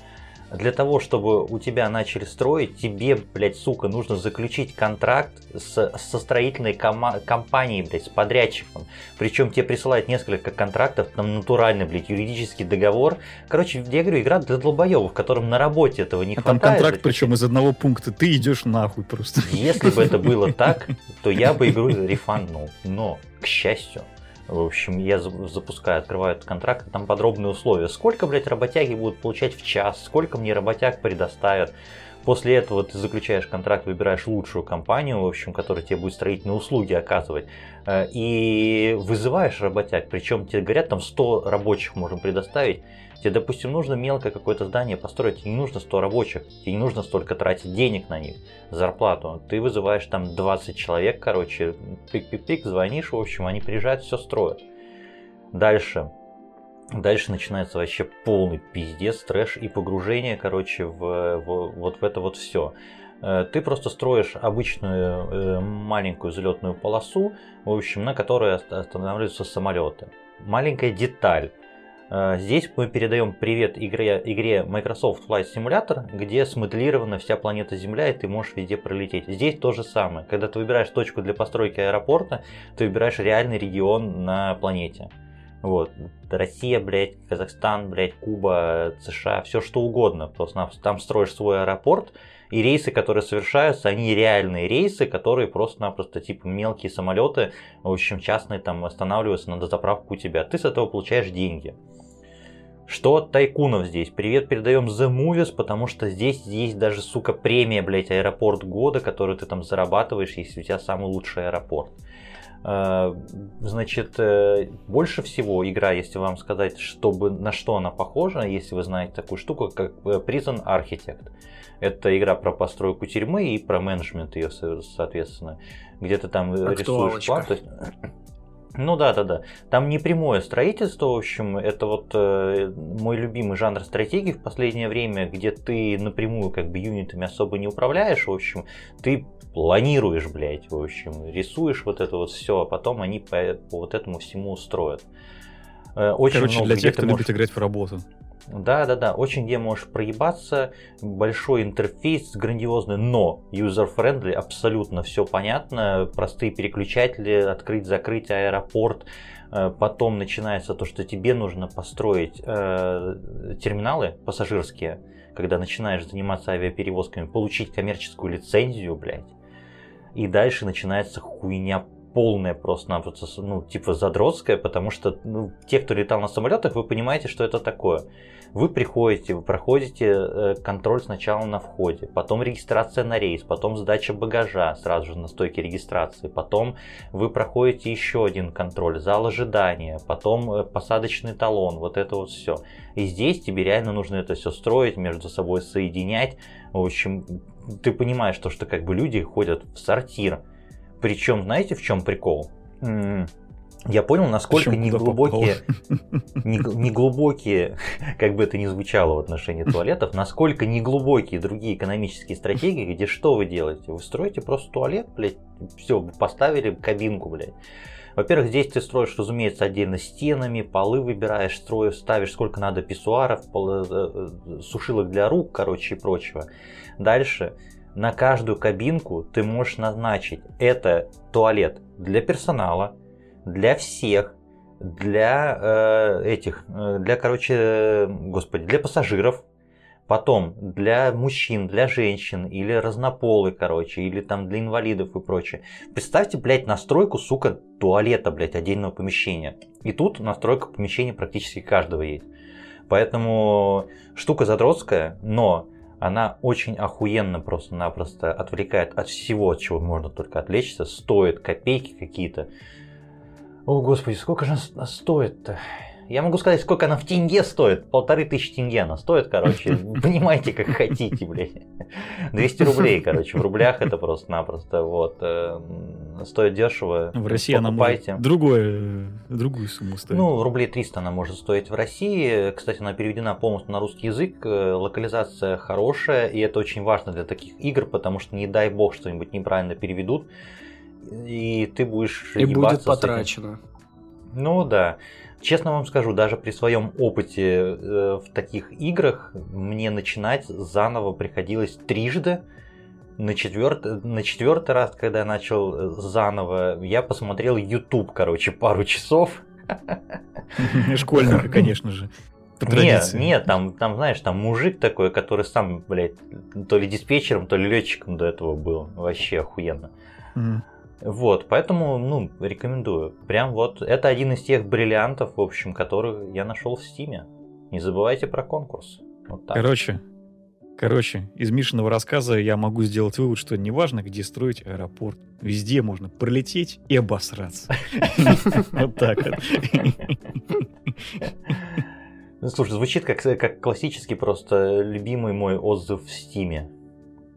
для того, чтобы у тебя начали строить, тебе, блядь, сука, нужно заключить контракт с, со строительной кома- компанией, блядь, с подрядчиком. Причем тебе присылают несколько контрактов, там натуральный, блядь, юридический договор. Короче, я говорю, игра для долбоебов, в котором на работе этого не а хватает. Там контракт, причем из одного пункта, ты идешь нахуй просто. Если бы это было так, то я бы игру рефанднул. Но, к счастью, в общем, я запускаю, открываю этот контракт, там подробные условия. Сколько, блядь, работяги будут получать в час, сколько мне работяг предоставят. После этого ты заключаешь контракт, выбираешь лучшую компанию, в общем, которая тебе будет строительные услуги оказывать, э, и вызываешь работяг. Причем тебе говорят, там 100 рабочих можем предоставить. Тебе, допустим, нужно мелкое какое-то здание построить, тебе не нужно 100 рабочих, тебе не нужно столько тратить денег на них, зарплату. Ты вызываешь там 20 человек, короче, пик-пик-пик, звонишь, в общем, они приезжают, все строят. Дальше. Дальше начинается вообще полный пиздец, трэш и погружение, короче, в, в вот в это вот все. Э, ты просто строишь обычную э, маленькую взлетную полосу, в общем, на которой останавливаются самолеты. Маленькая деталь. Э, здесь мы передаем привет игре, игре Microsoft Flight Simulator, где смоделирована вся планета Земля, и ты можешь везде пролететь. Здесь то же самое. Когда ты выбираешь точку для постройки аэропорта, ты выбираешь реальный регион на планете. Вот. Россия, блядь, Казахстан, блядь, Куба, США, все что угодно. Просто там строишь свой аэропорт, и рейсы, которые совершаются, они реальные рейсы, которые просто-напросто типа мелкие самолеты, в общем, частные там останавливаются на дозаправку у тебя. Ты с этого получаешь деньги. Что от тайкунов здесь? Привет передаем The Movies, потому что здесь есть даже, сука, премия, блять, аэропорт года, которую ты там зарабатываешь, если у тебя самый лучший аэропорт. Э, значит, э, больше всего игра, если вам сказать, чтобы, на что она похожа, если вы знаете такую штуку, как э, Prison Architect. Это игра про постройку тюрьмы и про менеджмент ее, соответственно. Где ты там рисуешь план. То есть, ну да, да, да. Там не прямое строительство, в общем, это вот э, мой любимый жанр стратегии в последнее время, где ты напрямую как бы юнитами особо не управляешь, в общем, ты планируешь, блядь, в общем, рисуешь вот это вот все, а потом они по, по вот этому всему устроят. Э, очень Короче, много, для тех, кто можешь... любит играть в работу. Да, да, да, очень где можешь проебаться, большой интерфейс грандиозный, но user-friendly, абсолютно все понятно, простые переключатели, открыть, закрыть аэропорт, э, потом начинается то, что тебе нужно построить э, терминалы пассажирские, когда начинаешь заниматься авиаперевозками, получить коммерческую лицензию, блядь, и дальше начинается хуйня полная просто-напросто, ну, типа задротская, потому что ну, те, кто летал на самолетах, вы понимаете, что это такое. Вы приходите, вы проходите э, контроль сначала на входе, потом регистрация на рейс, потом сдача багажа сразу же на стойке регистрации, потом вы проходите еще один контроль, зал ожидания, потом э, посадочный талон, вот это вот все. И здесь тебе реально нужно это все строить, между собой соединять. В общем, ты понимаешь, то, что как бы люди ходят в сортир, причем, знаете, в чем прикол? я понял, насколько неглубокие, неглубокие, как бы это ни звучало в отношении туалетов, насколько неглубокие другие экономические стратегии, где что вы делаете? Вы строите просто туалет, блядь, все, поставили кабинку, блядь. Во-первых, здесь ты строишь, разумеется, отдельно стенами, полы выбираешь, строишь, ставишь сколько надо писсуаров, э, э, сушилок для рук, короче, и прочего. Дальше, на каждую кабинку ты можешь назначить, это туалет для персонала, для всех, для э, этих, э, для, короче, господи, для пассажиров, потом для мужчин, для женщин, или разнополый, короче, или там для инвалидов и прочее. Представьте, блядь, настройку, сука, туалета, блядь, отдельного помещения. И тут настройка помещения практически каждого есть. Поэтому штука задротская, но она очень охуенно просто-напросто отвлекает от всего, от чего можно только отвлечься, стоит копейки какие-то. О, господи, сколько же она стоит-то? Я могу сказать, сколько она в тенге стоит. Полторы тысячи тенге она стоит, короче. Понимаете, как хотите, блядь. 200 рублей, короче. В рублях это просто-напросто. Вот. Э, стоит дешево. В России она может другое, другую сумму стоит. Ну, рублей 300 она может стоить в России. Кстати, она переведена полностью на русский язык. Э, локализация хорошая. И это очень важно для таких игр, потому что не дай бог что-нибудь неправильно переведут и ты будешь И будет потрачено. Ну да. Честно вам скажу, даже при своем опыте э, в таких играх мне начинать заново приходилось трижды. На четвертый, на четвертый раз, когда я начал э, заново, я посмотрел YouTube, короче, пару часов. Школьника, конечно же. Нет, нет, там, там, знаешь, там мужик такой, который сам, блядь, то ли диспетчером, то ли летчиком до этого был. Вообще охуенно. Вот, поэтому, ну, рекомендую. Прям вот, это один из тех бриллиантов, в общем, которых я нашел в Стиме. Не забывайте про конкурс. Вот так. Короче, короче, из Мишиного рассказа я могу сделать вывод, что неважно, где строить аэропорт, везде можно пролететь и обосраться. Вот так вот. Слушай, звучит как, как классический просто любимый мой отзыв в Стиме.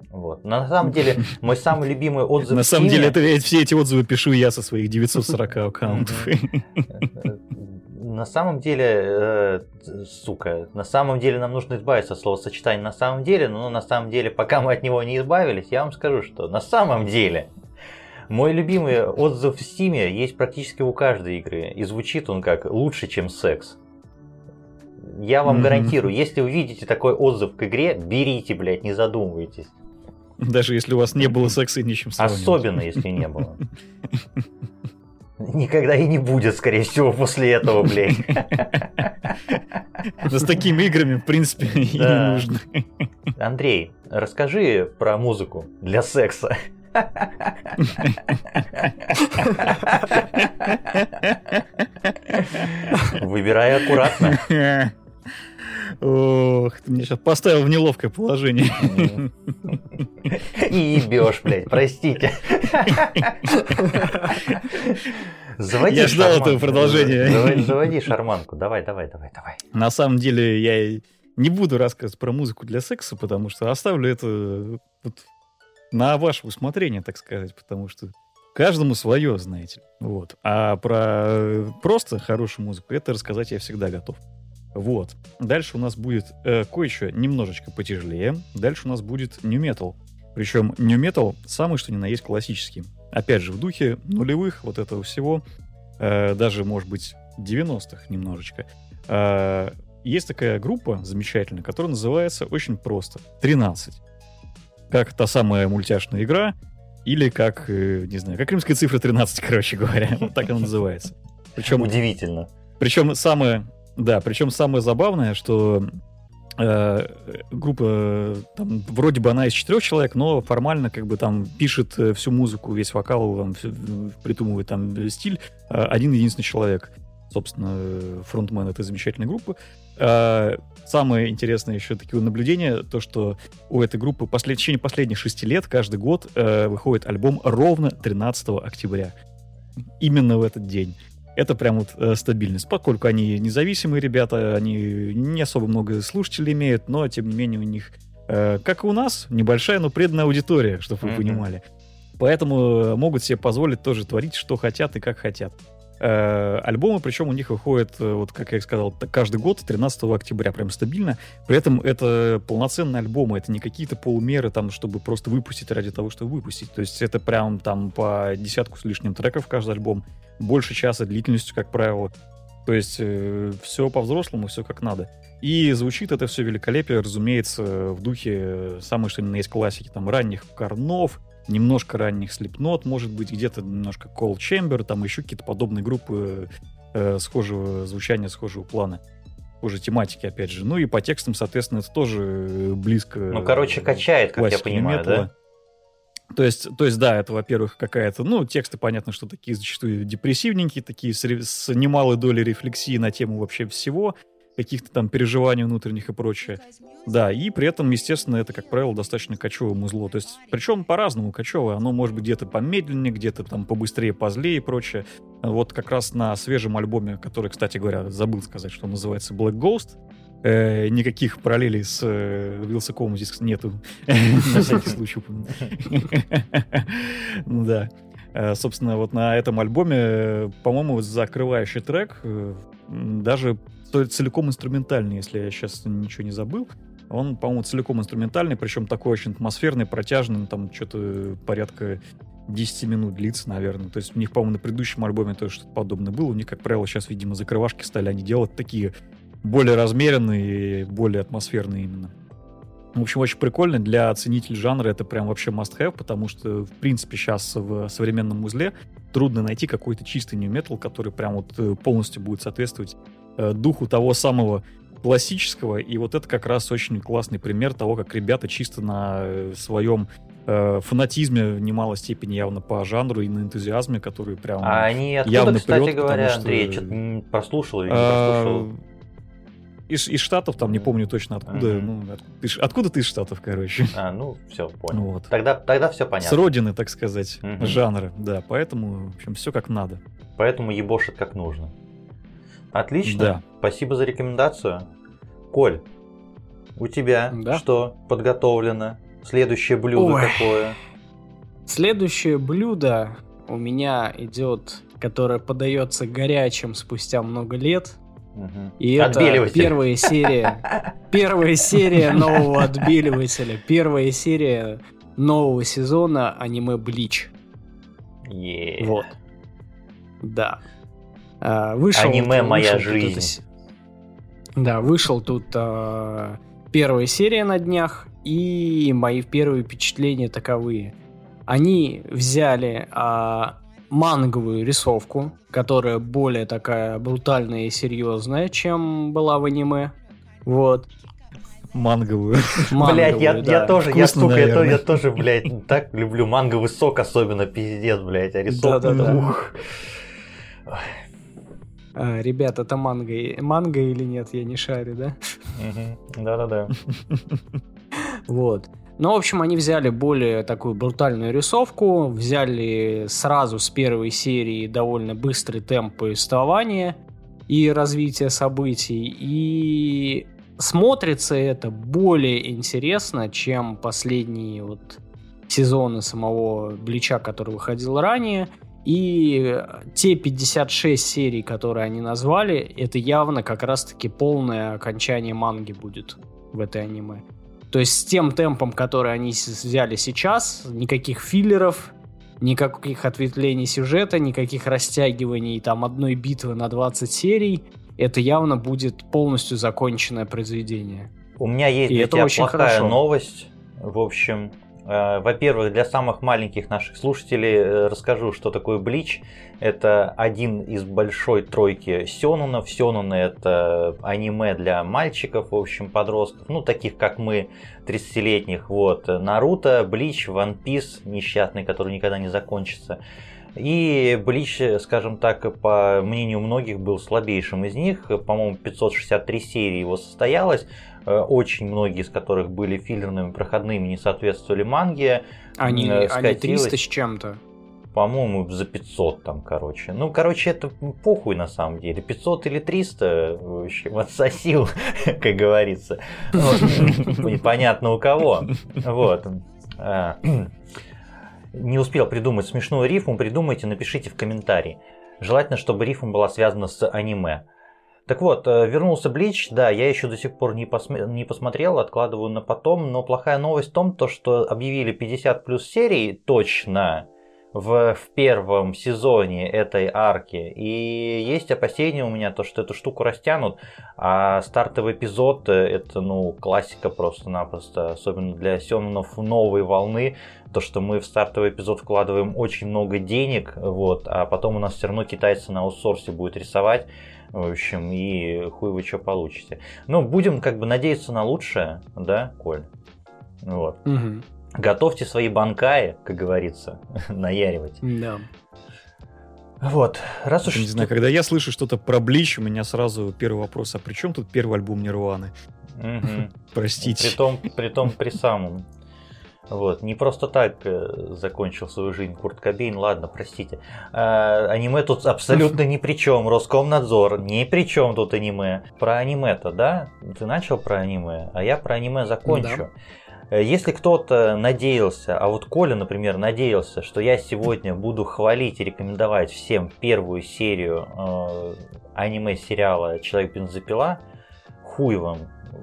Вот. На самом деле, мой самый любимый отзыв На самом деле, это все эти отзывы пишу я со своих 940 аккаунтов. На самом деле, э, сука, на самом деле нам нужно избавиться от словосочетания «на самом деле», но на самом деле, пока мы от него не избавились, я вам скажу, что на самом деле мой любимый отзыв в Steam есть практически у каждой игры, и звучит он как «лучше, чем секс». Я вам гарантирую, если увидите такой отзыв к игре, берите, блядь, не задумывайтесь. Даже если у вас не было секса и ничем сравнивать. Особенно, если не было. Никогда и не будет, скорее всего, после этого, блядь. с такими играми, в принципе, и не нужно. Андрей, расскажи про музыку для секса. Выбирай аккуратно. Ох, ты меня сейчас поставил в неловкое положение. И ебешь, блядь, простите. Заводи Я ждал этого продолжения. Заводи, заводи шарманку. Давай, давай, давай, давай. На самом деле я не буду рассказывать про музыку для секса, потому что оставлю это вот на ваше усмотрение, так сказать, потому что каждому свое, знаете. Вот. А про просто хорошую музыку это рассказать я всегда готов. Вот. Дальше у нас будет э, кое-что немножечко потяжелее. Дальше у нас будет New Metal. Причем New Metal самый что ни на есть классический. Опять же, в духе нулевых вот этого всего, э, даже, может быть, 90-х немножечко. Э, есть такая группа замечательная, которая называется очень просто 13. Как та самая мультяшная игра, или как, э, не знаю, как римская цифра 13, короче говоря. Вот так она называется. Причем, Удивительно. Причем самое да, причем самое забавное, что э, группа, там, вроде бы она из четырех человек, но формально как бы там пишет э, всю музыку, весь вокал, там, придумывает там стиль э, один единственный человек. Собственно, фронтмен этой замечательной группы. Э, самое интересное еще такие наблюдения, то, что у этой группы послед... в течение последних шести лет каждый год э, выходит альбом ровно 13 октября. Именно в этот день это прям вот э, стабильность. Поскольку они независимые ребята, они не особо много слушателей имеют, но тем не менее у них, э, как и у нас, небольшая, но преданная аудитория, чтобы вы mm-hmm. понимали. Поэтому могут себе позволить тоже творить, что хотят и как хотят. Э, альбомы, причем у них выходят, э, вот как я сказал, каждый год, 13 октября, прям стабильно. При этом это полноценные альбомы, это не какие-то полумеры, там, чтобы просто выпустить ради того, чтобы выпустить. То есть это прям там по десятку с лишним треков каждый альбом, больше часа длительностью, как правило. То есть э, все по-взрослому, все как надо. И звучит это все великолепие, разумеется, в духе самой что ни на есть классики, там, ранних Корнов, немножко ранних Slipknot, может быть, где-то немножко Cold Chamber, там еще какие-то подобные группы э, схожего звучания, схожего плана уже тематики, опять же. Ну и по текстам, соответственно, это тоже близко. Ну, короче, качает, как я понимаю, металла. да? То есть, то есть, да, это, во-первых, какая-то, ну, тексты, понятно, что такие зачастую депрессивненькие, такие с, с немалой долей рефлексии на тему вообще всего каких-то там переживаний внутренних и прочее. Да, и при этом, естественно, это, как правило, достаточно кочевое музло. То есть, причем по-разному кочевое. Оно может быть где-то помедленнее, где-то там побыстрее, позлее и прочее. Вот как раз на свежем альбоме, который, кстати говоря, забыл сказать, что называется Black Ghost, Э, никаких параллелей с э, Вилсакомом здесь нету. На всякий случай. Да. Э, собственно, вот на этом альбоме, по-моему, закрывающий трек даже целиком инструментальный, если я сейчас ничего не забыл. Он, по-моему, целиком инструментальный, причем такой очень атмосферный, протяжный, там что-то порядка 10 минут длится, наверное. То есть у них, по-моему, на предыдущем альбоме тоже что-то подобное было. У них, как правило, сейчас, видимо, закрывашки стали они делать такие более размеренные и более атмосферные именно. В общем, очень прикольно. Для ценителей жанра это прям вообще must-have, потому что, в принципе, сейчас в современном узле трудно найти какой-то чистый metal, который прям вот э, полностью будет соответствовать э, духу того самого классического. И вот это как раз очень классный пример того, как ребята чисто на э, своем э, фанатизме в немалой степени явно по жанру и на энтузиазме, который прям а они откуда, явно кстати прет, говоря, что... Андрей, что-то прослушал или не прослушал? Из, из Штатов, там не помню точно откуда. Mm-hmm. Ну, от, ты, откуда ты из Штатов, короче? А, ну, все, понял. Вот. Тогда, тогда все понятно. С родины, так сказать, mm-hmm. жанра, да. Поэтому, в общем, все как надо. Поэтому ебошит как нужно. Отлично. Да. Спасибо за рекомендацию. Коль, у тебя да? что подготовлено? Следующее блюдо Ой. какое? Следующее блюдо у меня идет, которое подается горячим спустя много лет. И это первая серия, первая серия нового отбеливателя, первая серия нового сезона аниме Блич. Yeah. Вот. Да. А, вышел. Аниме моя вышел жизнь. Тут, да, вышел тут а, первая серия на днях, и мои первые впечатления таковые. Они взяли а, манговую рисовку, которая более такая брутальная и серьезная, чем была в аниме. Вот. Манговую. Блять, я, да. я тоже, Вкусно, я, сука, я, я тоже, блядь, так люблю манговый сок, особенно пиздец, блядь, а рисовка. Да, да, да. Ух. А, ребят, это манго, манго или нет, я не шарю, да? Да-да-да. Вот. Ну, в общем, они взяли более такую брутальную рисовку, взяли сразу с первой серии довольно быстрый темп повествования и развития событий, и смотрится это более интересно, чем последние вот сезоны самого Блича, который выходил ранее. И те 56 серий, которые они назвали, это явно как раз-таки полное окончание манги будет в этой аниме. То есть с тем темпом, который они взяли сейчас, никаких филлеров, никаких ответвлений сюжета, никаких растягиваний там одной битвы на 20 серий. Это явно будет полностью законченное произведение. У меня есть И для тебя плохая хорошо. новость. В общем, во-первых, для самых маленьких наших слушателей э, расскажу, что такое Блич. Это один из большой тройки сёнунов. Сёнуны это аниме для мальчиков, в общем, подростков. Ну, таких как мы, 30-летних. Вот. Наруто, Блич, One Piece, несчастный, который никогда не закончится. И Блич, скажем так, по мнению многих, был слабейшим из них. По-моему, 563 серии его состоялось. Э, очень многие из которых были филлерными, проходными, не соответствовали манге. Они, они 300 с чем-то. По-моему, за 500 там, короче. Ну, короче, это похуй на самом деле. 500 или 300, в общем, отсосил, как говорится. Непонятно у кого. Вот. А, не успел придумать смешную рифму, придумайте, напишите в комментарии. Желательно, чтобы рифма была связана с аниме. Так вот, э, вернулся Блич, да, я еще до сих пор не, посме- не посмотрел, откладываю на потом, но плохая новость в том, то, что объявили 50 плюс серий точно в, в первом сезоне этой арки, и есть опасения у меня, то, что эту штуку растянут, а стартовый эпизод э, это, ну, классика просто-напросто, особенно для сёнонов новой волны, то, что мы в стартовый эпизод вкладываем очень много денег, вот, а потом у нас все равно китайцы на аутсорсе будут рисовать, в общем, и хуй вы что получите. Ну, будем как бы надеяться на лучшее, да, Коль? Вот. Мгм. Готовьте свои банкаи, как говорится, наяривать. Да. Вот, раз уж... Не знаю, когда я слышу что-то про Блич, у меня сразу первый вопрос, а при чем тут первый альбом Нирваны? Мгм. Простите. Притом, притом при самом. Вот, не просто так э, закончил свою жизнь Курт Кобейн, ладно, простите. А, аниме тут абсолютно ни при чем, Роскомнадзор, ни при чем тут аниме. Про аниме-то, да? Ты начал про аниме, а я про аниме закончу. Э, Если кто-то надеялся, а вот Коля, например, надеялся, что я сегодня буду хвалить и рекомендовать всем первую серию э, аниме-сериала «Человек бензопила», хуй вам,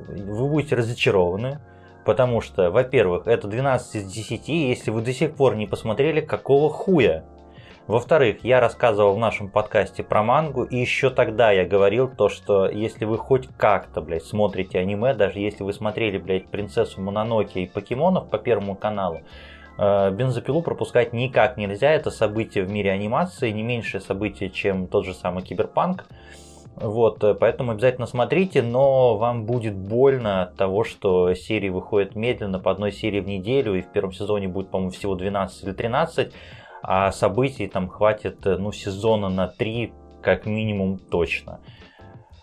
вы будете разочарованы, потому что, во-первых, это 12 из 10, если вы до сих пор не посмотрели, какого хуя. Во-вторых, я рассказывал в нашем подкасте про мангу, и еще тогда я говорил то, что если вы хоть как-то, блядь, смотрите аниме, даже если вы смотрели, блядь, принцессу Мононоке и покемонов по первому каналу, э, бензопилу пропускать никак нельзя. Это событие в мире анимации, не меньшее событие, чем тот же самый киберпанк. Вот, э, поэтому обязательно смотрите, но вам будет больно от того, что серии выходят медленно, по одной серии в неделю, и в первом сезоне будет, по-моему, всего 12 или 13, а событий там хватит, э, ну, сезона на 3, как минимум, точно.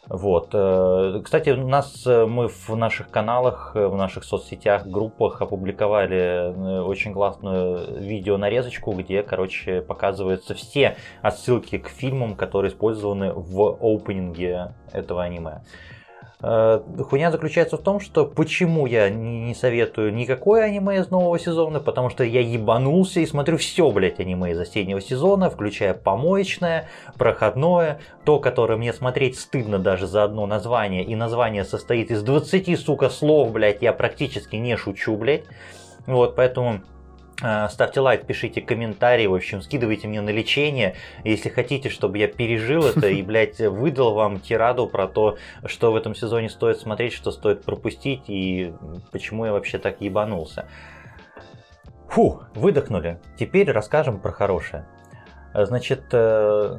Вот. э, Кстати, у нас э, мы в наших каналах, в наших соцсетях, группах опубликовали очень классную видео-нарезочку, где, короче, показываются все отсылки к фильмам, которые использованы в опенинге этого аниме. Э, Хуйня заключается в том, что почему я не советую никакое аниме из нового сезона, потому что я ебанулся и смотрю все, блядь, аниме из осеннего сезона, включая помоечное, проходное, то, которое мне смотреть стыдно даже за одно название, и название состоит из 20, сука, слов, блядь, я практически не шучу, блядь. Вот, поэтому Ставьте лайк, пишите комментарии, в общем, скидывайте мне на лечение, если хотите, чтобы я пережил это и, блядь, выдал вам тираду про то, что в этом сезоне стоит смотреть, что стоит пропустить и почему я вообще так ебанулся. Фу, выдохнули. Теперь расскажем про хорошее. Э, Значит, э,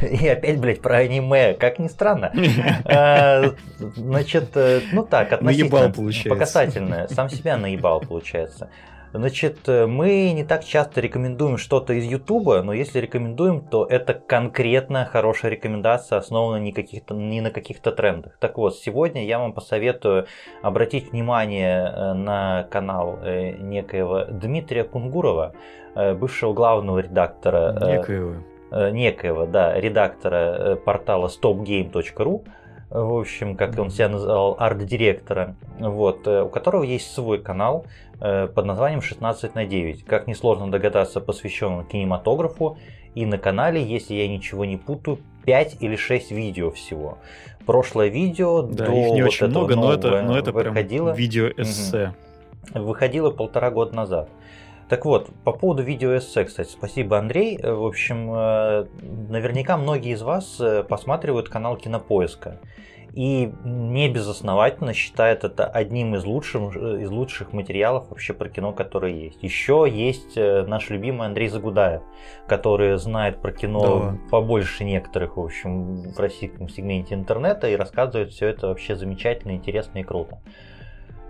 и опять, блядь, про аниме, как ни странно. Э, Значит, э, ну так, Наебал, относительно получается. по касательное. Сам себя наебал, получается. Значит, э, мы не так часто рекомендуем что-то из Ютуба, но если рекомендуем, то это конкретно хорошая рекомендация, основана не, каких-то, не на каких-то трендах. Так вот, сегодня я вам посоветую обратить внимание э, на канал э, некоего Дмитрия Кунгурова, бывшего главного редактора Некоего. некоего, да, редактора портала stopgame.ru, в общем, как он себя называл, арт-директора, вот, э, у которого есть свой канал э, под названием 16 на 9. Как несложно догадаться, посвящен кинематографу. И на канале, если я ничего не путаю, 5 или 6 видео всего. Прошлое видео Да, до их не вот очень много, но это, но это прям выходило видео-эссе. выходила полтора года назад. Так вот, по поводу видеоэссе, кстати, спасибо, Андрей. Э, В общем, э, наверняка многие из вас э, посматривают канал Кинопоиска. И не безосновательно считает это одним из лучших, из лучших материалов вообще про кино, которые есть. Еще есть наш любимый Андрей Загудаев, который знает про кино Да. побольше некоторых, в общем, в российском сегменте интернета и рассказывает все это вообще замечательно, интересно и круто.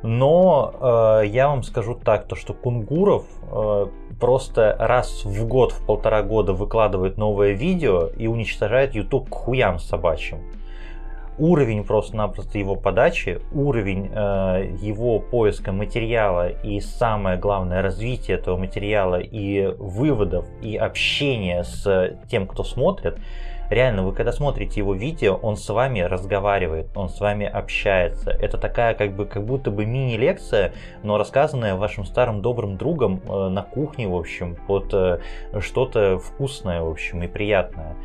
Но э, я вам скажу так, то что Кунгуров э, просто раз в год, в полтора года выкладывает новое видео и уничтожает YouTube к хуям собачьим. Уровень просто-напросто его подачи, уровень э, его поиска материала и самое главное развитие этого материала и выводов и общения с тем, кто смотрит, реально, вы когда смотрите его видео, он с вами разговаривает, он с вами общается. Это такая как бы как будто бы мини-лекция, но рассказанная вашим старым добрым другом э, на кухне, в общем, под э, что-то вкусное, в общем, и приятное.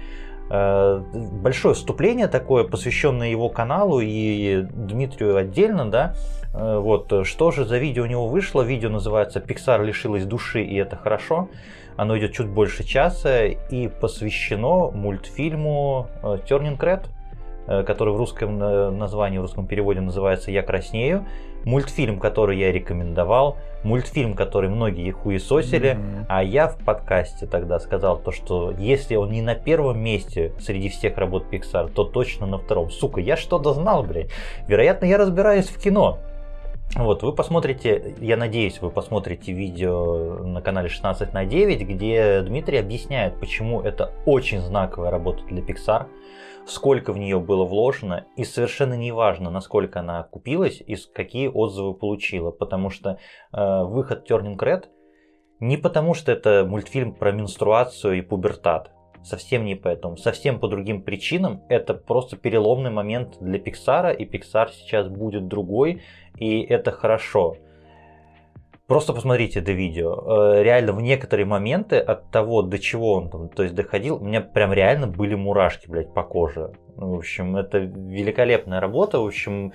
Э, большое вступление такое, посвященное его каналу и Дмитрию отдельно, да. Э, вот, что же за видео у него вышло? Видео называется «Pixar лишилась души, и это хорошо». Оно идет чуть больше часа и посвящено мультфильму э, Turning Red, который в русском названии, в русском переводе называется «Я краснею». Мультфильм, который я рекомендовал, мультфильм, который многие хуесосили, mm-hmm. а я в подкасте тогда сказал то, что если он не на первом месте среди всех работ Pixar, то точно на втором. Сука, я что-то знал, блядь. Вероятно, я разбираюсь в кино. Вот, вы посмотрите, я надеюсь, вы посмотрите видео на канале 16 на 9, где Дмитрий объясняет, почему это очень знаковая работа для Pixar сколько в нее было вложено, и совершенно не важно, насколько она купилась и какие отзывы получила, потому что э, выход Turning Red не потому, что это мультфильм про менструацию и пубертат, совсем не поэтому, совсем по другим причинам, это просто переломный момент для Pixar, и Pixar сейчас будет другой, и это хорошо. Просто посмотрите это видео. Э, реально в некоторые моменты от того, до чего он там, то есть доходил, у меня прям реально были мурашки, блядь, по коже. В общем, это великолепная работа. В общем,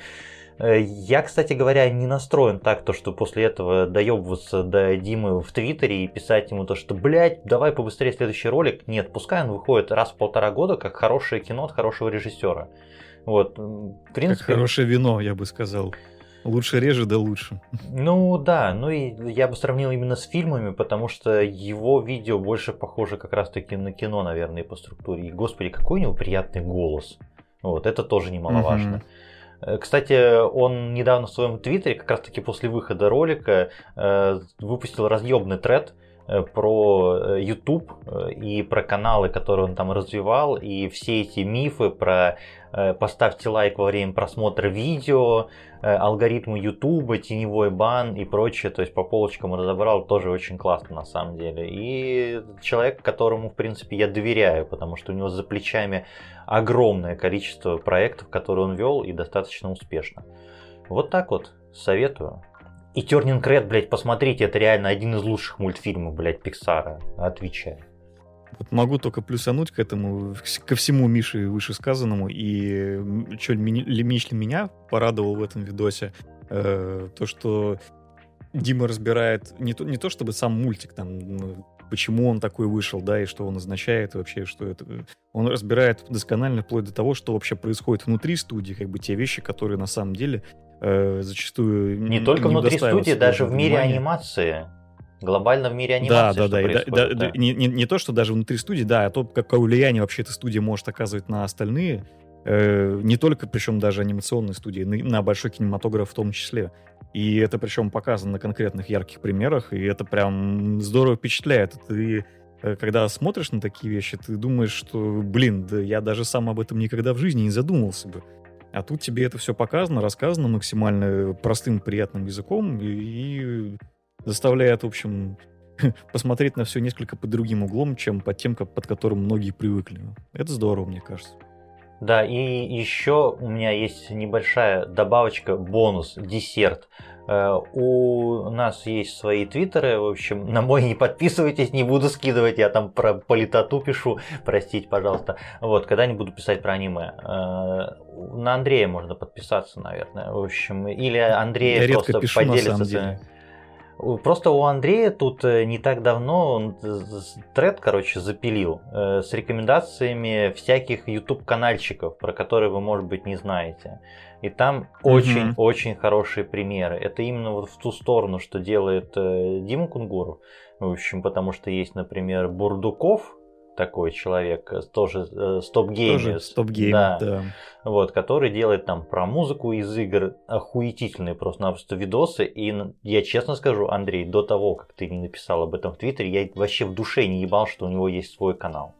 я, кстати говоря, не настроен так, то, что после этого доебываться до Димы в Твиттере и писать ему то, что, блядь, давай побыстрее следующий ролик. Нет, пускай он выходит раз в полтора года, как хорошее кино от хорошего режиссера. Вот, в принципе... Как хорошее вино, я бы сказал. Лучше реже, да лучше. Ну да, ну и я бы сравнил именно с фильмами, потому что его видео больше похоже как раз-таки на кино, наверное, по структуре. И, господи, какой у него приятный голос. Вот, это тоже немаловажно. Угу. Кстати, он недавно в своем твиттере, как раз таки после выхода ролика, э, выпустил разъемный тред э, про YouTube и про каналы, которые он там развивал, и все эти мифы про поставьте лайк во время просмотра видео, Э, алгоритмы Ютуба, теневой бан и прочее, то есть по полочкам разобрал, тоже очень классно на самом деле. И человек, которому, в принципе, я доверяю, потому что у него за плечами огромное количество проектов, которые он вел и достаточно успешно. Вот так вот, советую. И Turning Red, блядь, посмотрите, это реально один из лучших мультфильмов, блядь, Пиксара, отвечаю. Вот могу только плюсануть к этому, ко всему Мише вышесказанному. И что лично меня порадовал в этом видосе, э, то, что Дима разбирает не то, не то чтобы сам мультик, там, ну, почему он такой вышел, да, и что он означает, и вообще, что это... Он разбирает досконально вплоть до того, что вообще происходит внутри студии, как бы те вещи, которые на самом деле э, зачастую... Не только не внутри студии, даже в мире анимации. Глобально в мире анимации да, да, да, да, да, Не, не, не то, что даже внутри студии, да, а то, какое влияние вообще эта студия может оказывать на остальные, э, не только, причем даже анимационные студии, на, на большой кинематограф в том числе. И это причем показано на конкретных ярких примерах, и это прям здорово впечатляет. Ты э, когда смотришь на такие вещи, ты думаешь, что, блин, да я даже сам об этом никогда в жизни не задумывался бы. А тут тебе это все показано, рассказано максимально простым, приятным языком, и, и заставляет, в общем, посмотреть на все несколько под другим углом, чем под тем, под которым многие привыкли. Это здорово, мне кажется. Да, и еще у меня есть небольшая добавочка, бонус, десерт. Э, у нас есть свои твиттеры, в общем, на мой не подписывайтесь, не буду скидывать, я там про политоту пишу, простите, пожалуйста. Вот, когда не буду писать про аниме. Э, на Андрея можно подписаться, наверное, в общем, или Андрей я просто пишу, поделится. Просто у Андрея тут э, не так давно он тред, короче, запилил э, с рекомендациями всяких YouTube канальчиков, про которые вы, может быть, не знаете. И там очень-очень mm-hmm. хорошие примеры. Это именно вот в ту сторону, что делает э, Дима Кунгуров. В общем, потому что есть, например, Бурдуков, такой человек, э, тоже э, стоп-геймер. стоп-геймер, да. да. Вот, который делает там про музыку из игр охуительные просто-напросто видосы. И я честно скажу, Андрей, до того, как ты не написал об этом в Твиттере, я вообще в душе не ебал, что у него есть свой канал.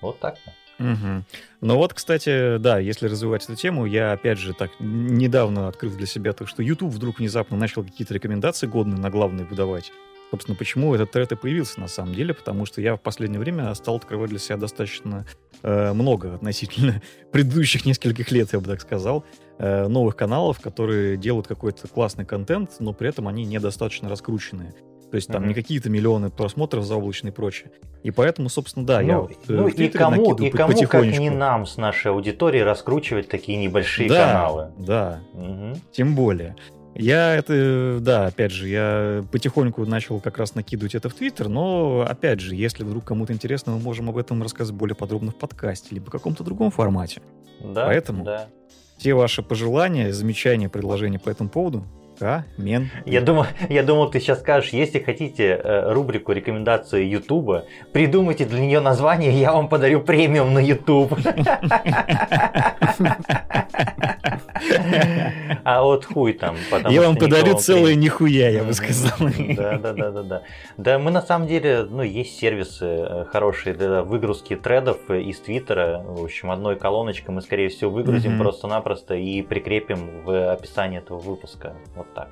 Вот так-то. Угу. Ну вот, кстати, да, если развивать эту тему, я опять же так недавно открыл для себя то, что YouTube вдруг внезапно начал какие-то рекомендации годные на главные выдавать. Собственно, почему этот тред и появился на самом деле, потому что я в последнее время стал открывать для себя достаточно э, много относительно предыдущих нескольких лет, я бы так сказал, э, новых каналов, которые делают какой-то классный контент, но при этом они недостаточно раскрученные. То есть там mm-hmm. не какие-то миллионы просмотров заоблачные и прочее. И поэтому, собственно, да, ну, я вот, ну, и кому, и кому как не нам с нашей аудиторией раскручивать такие небольшие да, каналы. Да, угу. тем более. Я это, да, опять же, я потихоньку начал как раз накидывать это в Твиттер, но, опять же, если вдруг кому-то интересно, мы можем об этом рассказать более подробно в подкасте, либо в каком-то другом формате. Да, Поэтому да. те ваши пожелания, замечания, предложения по этому поводу Коммен. Я думал, я думал, ты сейчас скажешь, если хотите э, рубрику рекомендации Ютуба, придумайте для нее название, я вам подарю премиум на Ютуб. А вот хуй там. Я вам подарю целое нихуя, я бы сказал. Да, да, да, да, да. Да, мы на самом деле, ну, есть сервисы э, хорошие для выгрузки тредов из Твиттера. В общем, одной колоночкой мы, скорее всего, выгрузим просто-напросто и прикрепим в описании этого выпуска. Вот так.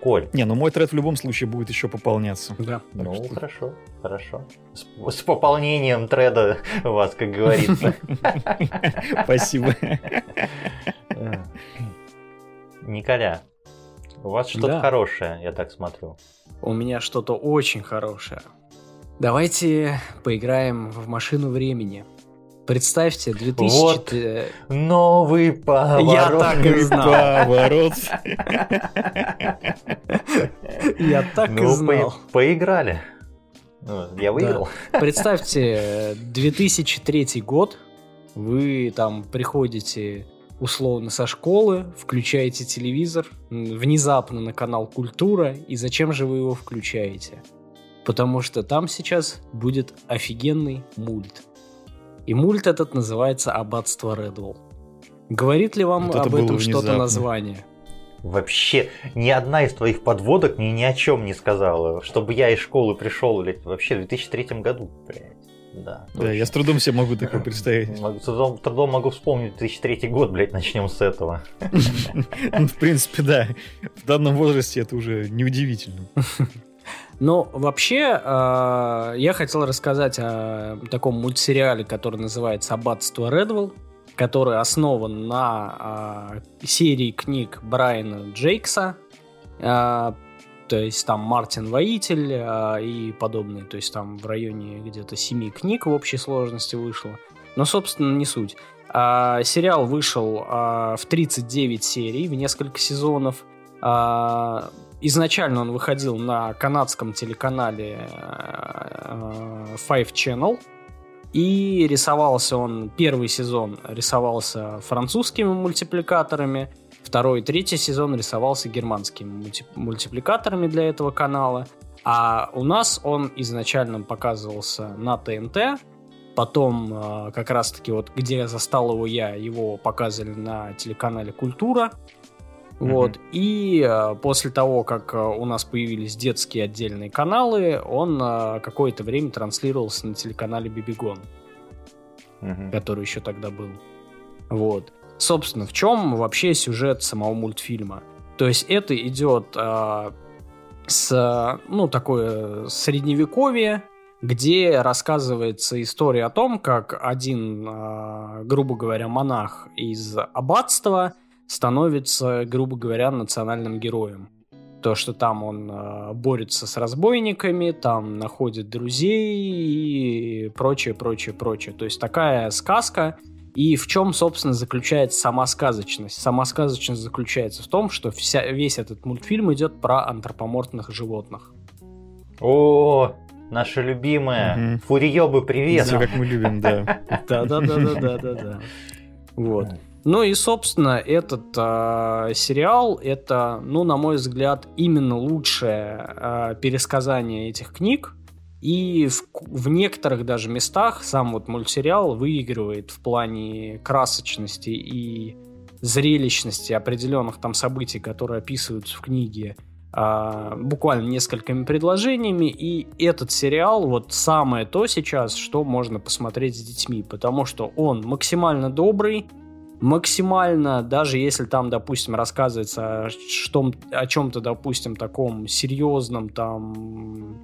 Коль. Не, ну мой тред в любом случае будет еще пополняться. Да. Ну, что... хорошо, хорошо. С, с пополнением треда у вас, как говорится. Спасибо. Николя, у вас что-то хорошее, я так смотрю. У меня что-то очень хорошее. Давайте поиграем в машину времени. Представьте, 2000... Вот новый поворот. Я так и знал. Поворот. Я так и Ну, знал. по- поиграли. Ну, Я выиграл. Представьте, 2003 год, вы там приходите условно со школы, включаете телевизор, внезапно на канал «Культура», и зачем же вы его включаете? Потому что там сейчас будет офигенный мульт. И мульт этот называется «Аббатство Редвелл». Говорит ли вам Вот это об этом что-то название? Вообще, ни одна из твоих подводок мне ни о чем не сказала. Чтобы я из школы пришел, блядь, вообще в 2003 году, блядь. Да, Да, я с трудом себе могу такое представить. Могу- с трудом, трудом могу вспомнить 2003 год, блядь, начнем с этого. Ну, В принципе, да. В данном возрасте это уже неудивительно. Ну, вообще, э, я хотел рассказать о таком мультсериале, который называется «Аббатство Редвелл», который основан на э, серии книг Брайана Джейкса. Э, то есть там Мартин Воитель э, и подобные. То есть там в районе где-то семи книг в общей сложности вышло. Но, собственно, не суть. А, сериал вышел а, в 39 серий, в несколько сезонов. А, изначально он выходил на канадском телеканале а, Five Channel. И рисовался он, первый сезон рисовался французскими мультипликаторами, второй и третий сезон рисовался германскими мульти- мультипликаторами для этого канала. А у нас он изначально показывался на ТНТ, потом э, как раз-таки вот где застал его я, его показывали на телеканале Культура. Вот. И э, после того, как э, у нас появились детские отдельные каналы, он э, какое-то время транслировался на телеканале Бибигон, Мгм. который еще тогда был. Вот. Собственно, в чем вообще сюжет самого мультфильма? То есть это идет э, с, ну, такое средневековье, где рассказывается история о том, как один, э, грубо говоря, монах из аббатства становится, грубо говоря, национальным героем. То, что там он э, борется с разбойниками, там находит друзей и прочее, прочее, прочее. То есть такая сказка. И в чем, собственно, заключается сама сказочность? Сама сказочность заключается в том, что вся, весь этот мультфильм идет про антропоморфных животных. О, наша любимая. Мгм. Фуриёбы, привет. Все как мы любим, да. Да-да-да-да-да-да. Вот. Ну и, собственно, этот а, сериал это, ну, на мой взгляд, именно лучшее а, пересказание этих книг. И в, в некоторых даже местах сам вот мультсериал выигрывает в плане красочности и зрелищности определенных там событий, которые описываются в книге, а, буквально несколькими предложениями. И этот сериал вот самое то сейчас, что можно посмотреть с детьми, потому что он максимально добрый, максимально, даже если там, допустим, рассказывается о, о чем-то, допустим, таком серьезном, там,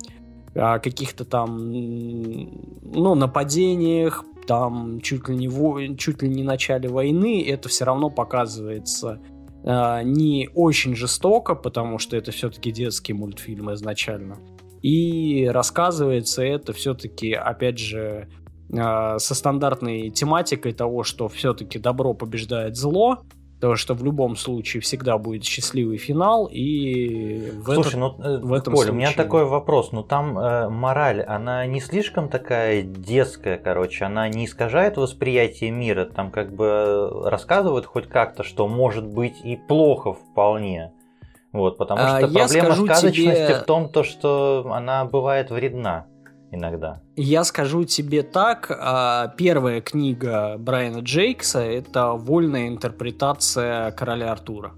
о каких-то там, ну, нападениях, там, чуть ли не, во... чуть ли не начале войны, это все равно показывается э, не очень жестоко, потому что это все-таки детский мультфильм изначально. И рассказывается это все-таки, опять же, со стандартной тематикой того, что все-таки добро побеждает зло, то что в любом случае всегда будет счастливый финал, и в, Слушай, этот, ну, э, в этом Коль, случае... у меня такой вопрос, ну там э, мораль, она не слишком такая детская, короче, она не искажает восприятие мира, там как бы рассказывают хоть как-то, что может быть и плохо вполне. Вот, потому А, что я проблема сказочности тебе- в том, то, что она бывает вредна иногда. Я скажу тебе так, а, первая книга Брайана Джейкса – это вольная интерпретация короля Артура.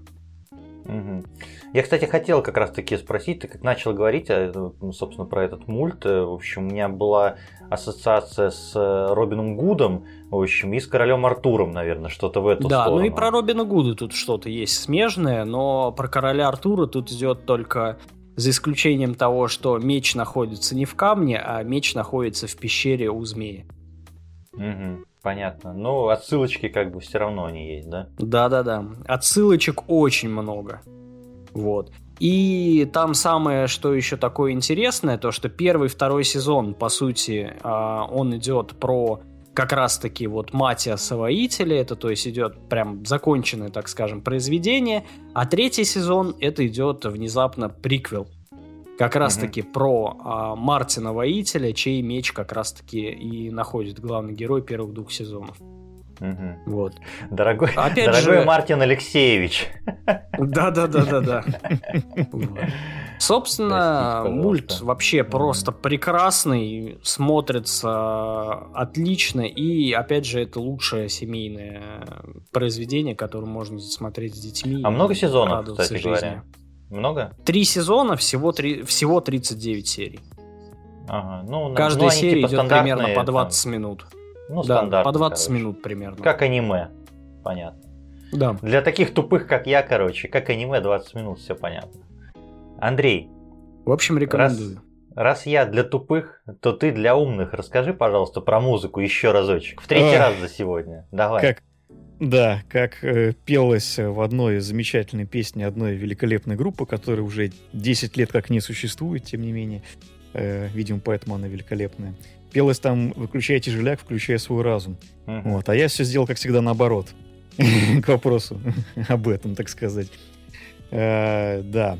Мгм. Я, кстати, хотел как раз таки спросить, ты как начал говорить, а, ну, собственно, про этот мульт, э, в общем, у меня была ассоциация с э, Робином Гудом, в общем, и с королем Артуром, наверное, что-то в эту да, сторону. ну и про Робина Гуда тут что-то есть смежное, но про короля Артура тут идет только за исключением того, что меч находится не в камне, а меч находится в пещере у змеи. Мгм, понятно. Ну, отсылочки как бы все равно они есть, да? Да-да-да. Отсылочек очень много. Вот. И там самое, что еще такое интересное, то что первый, второй сезон, по сути, а, он идет про как раз-таки вот Матиаса Воителя, это то есть идет прям законченное, так скажем, произведение, а третий сезон это идет внезапно приквел. Как раз-таки про а, Мартина Воителя, чей меч как раз-таки и находит главный герой первых двух сезонов. Мгм. Вот. Дорогой, Опять дорогой же- Мартин Алексеевич. Да, да, да, да, да. Собственно, мульт вообще просто прекрасный, смотрится отлично, и опять же, это лучшее семейное произведение, которое можно смотреть с детьми. А много сезонов, кстати жизни. говоря? Много? Три сезона, всего, три, всего 39 серий. Ага. Ну, на- Каждая ну, серия типа идет примерно по там, 20 минут. Ну, да, по 20 короче. минут примерно. Как аниме. Понятно. Да. Для таких тупых, как я, короче, как аниме 20 минут, все понятно. Андрей, В общем, рекомендую. раз я для тупых, то ты для умных. Расскажи, пожалуйста, про музыку еще разочек. В третий Ах. раз за сегодня. Давай. Как, да, как э, пелось в одной замечательной песне одной великолепной группы, которая уже 10 лет как не существует, тем не менее. Э, видимо, поэтому она великолепная. Пелось там «Выключай тяжеляк, включай свой разум». Мгм. Вот, а я все сделал, как всегда, наоборот. К вопросу об этом, так сказать. Э, Да.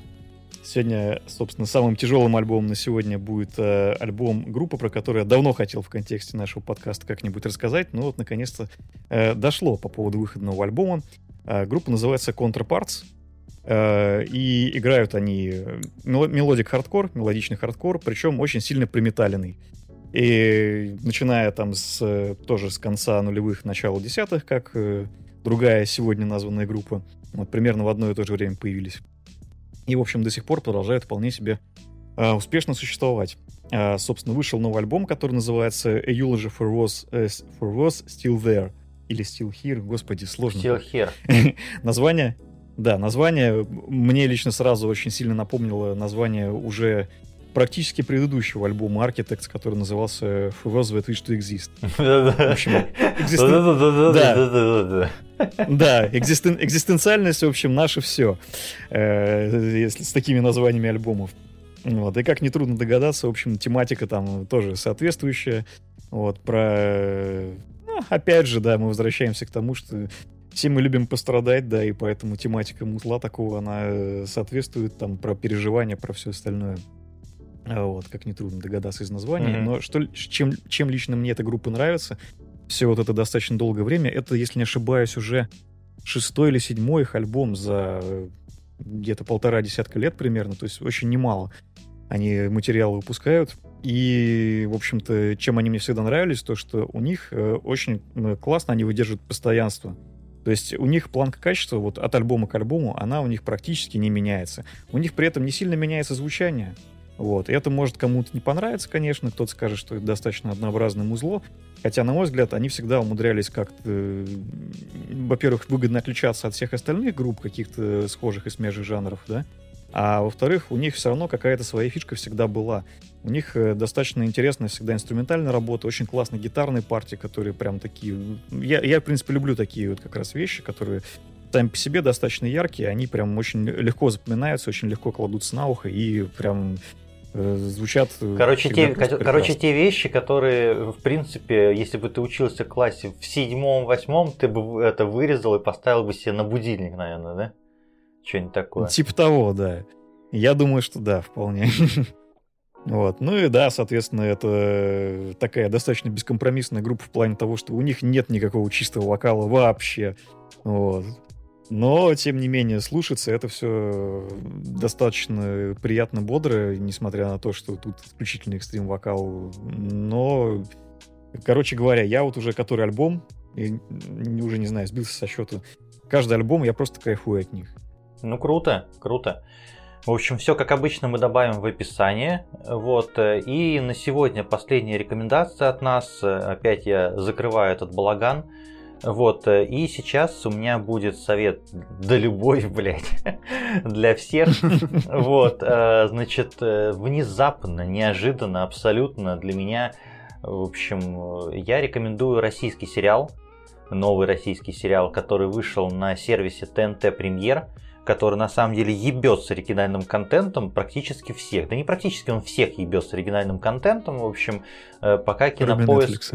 Сегодня, собственно, самым тяжелым альбомом на сегодня будет э, альбом группы, про которую я давно хотел в контексте нашего подкаста как-нибудь рассказать, но вот наконец-то э, дошло по поводу выхода нового альбома. Э, группа называется Counterparts. Э, и играют они э, мело- melodic hardcore, мелодичный хардкор, причем очень сильно приметаленный. И начиная там с э, тоже с конца нулевых, начала десятых, как э, другая сегодня названная группа, вот примерно в одно и то же время появились. И, в общем, до сих пор продолжают вполне себе э, успешно существовать. Э, собственно, вышел новый альбом, который называется A Eulogy for Those, э, for was Still There. Или Still Here, господи, сложно. Still here. Название, да, название мне лично сразу очень сильно напомнило название уже практически предыдущего альбома Architects, который назывался For Those That Wish to Exist. В общем. Да, экзистен- экзистенциальность, в общем, наше все, если с такими названиями альбомов. Вот. И как нетрудно догадаться, в общем, тематика там тоже соответствующая. Вот, про... ну, опять же, да, мы возвращаемся к тому, что все мы любим пострадать, да, и поэтому тематика мутла такого, она э, соответствует там про переживания, про все остальное. А Вот, как нетрудно догадаться из названия. Мгм. Но что, чем, чем лично мне эта группа нравится, все вот это достаточно долгое время, это, если не ошибаюсь, уже шестой или седьмой их альбом за э, где-то полтора десятка лет примерно, то есть очень немало они материалы выпускают. И, в общем-то, чем они мне всегда нравились, то, что у них э, очень классно они выдерживают постоянство. То есть у них планка качества вот от альбома к альбому, она у них практически не меняется. У них при этом не сильно меняется звучание. Вот. И это может кому-то не понравиться, конечно, кто-то скажет, что это достаточно однообразное музло, хотя, на мой взгляд, они всегда умудрялись как-то, во-первых, выгодно отличаться от всех остальных групп каких-то схожих и смежных жанров, да, а во-вторых, у них все равно какая-то своя фишка всегда была. У них э, достаточно интересная всегда инструментальная работа, очень классные гитарные партии, которые прям такие... Я, я, в принципе, люблю такие вот как раз вещи, которые сами по себе достаточно яркие, они прям очень легко запоминаются, очень легко кладутся на ухо и прям э, звучат... Короче те, короче, те вещи, которые, в принципе, если бы ты учился в классе в седьмом-восьмом, ты бы это вырезал и поставил бы себе на будильник, наверное, да? Что-нибудь такое. Типа того, да. Я думаю, что да, вполне. Вот. Ну и да, соответственно, это такая достаточно бескомпромиссная группа в плане того, что у них нет никакого чистого вокала вообще. Вот. Но, тем не менее, слушаться это все достаточно приятно, бодро, несмотря на то, что тут исключительно экстрим вокал. Но, короче говоря, я вот уже который альбом, и уже не знаю, сбился со счета. Каждый альбом я просто кайфую от них. Ну, круто, круто. В общем, все как обычно мы добавим в описание. Вот. И на сегодня последняя рекомендация от нас. Опять я закрываю этот балаган. Вот, и сейчас у меня будет совет, да любой, блядь, для всех. Вот, значит, внезапно, неожиданно, абсолютно для меня, в общем, я рекомендую российский сериал, новый российский сериал, который вышел на сервисе TNT Премьер который на самом деле ебет с оригинальным контентом практически всех. Да не практически, он всех ебет с оригинальным контентом. В общем, э, пока кинопоиск...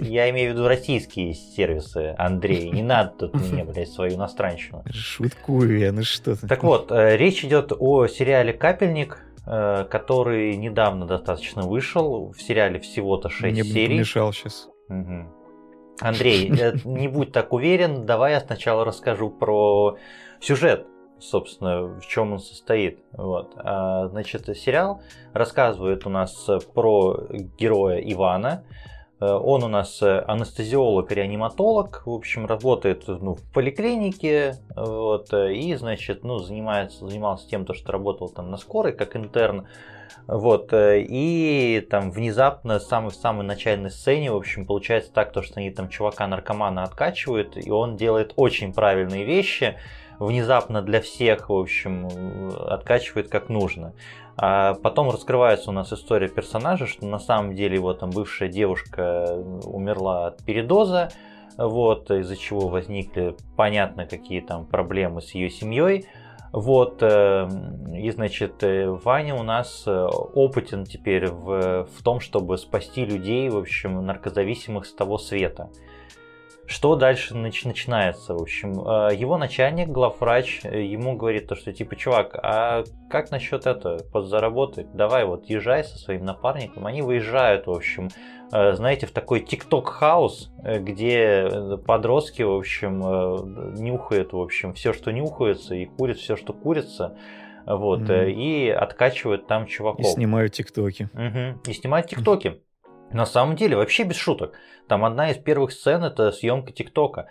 Я имею в виду российские сервисы, Андрей. Не надо тут мне, блядь, свою иностранщину. Шуткую я, ну что ты. Так вот, э, речь идет о сериале «Капельник», э, который недавно достаточно вышел. В сериале всего-то 6 Мне серий. Мне мешал сейчас. Угу. Андрей, э, не будь так уверен, давай я сначала расскажу про сюжет, собственно, в чем он состоит. Вот. А, значит, сериал рассказывает у нас про героя Ивана. Э, он у нас анестезиолог реаниматолог, в общем, работает ну, в поликлинике, вот, и, значит, ну, занимается, занимался тем, то, что работал там на скорой, как интерн, вот, и там внезапно, самый, в самой начальной сцене, в общем, получается так, то, что они там чувака-наркомана откачивают, и он делает очень правильные вещи, внезапно для всех, в общем, откачивает как нужно. А потом раскрывается у нас история персонажа, что на самом деле его там бывшая девушка умерла от передоза, вот, из-за чего возникли понятно какие там проблемы с ее семьей. Вот, эм, и значит, э, Ваня у нас э, опытен теперь в, в том, чтобы спасти людей, в общем, наркозависимых с того света. Что дальше нач- начинается? В общем, э, его начальник, главврач, ему говорит то, что типа, чувак, а как насчет этого подзаработать? Давай вот езжай со своим напарником. Они выезжают, в общем, Э, знаете, в такой тикток хаус, э, где э, подростки, в общем, нюхают, в общем, все, что нюхается, и курят все, что курится. Вот, mm-hmm. и откачивают там чуваков. И снимают тиктоки. Угу, и снимают тиктоки. На самом деле, вообще без шуток. Там одна из первых сцен это съемка ТикТока.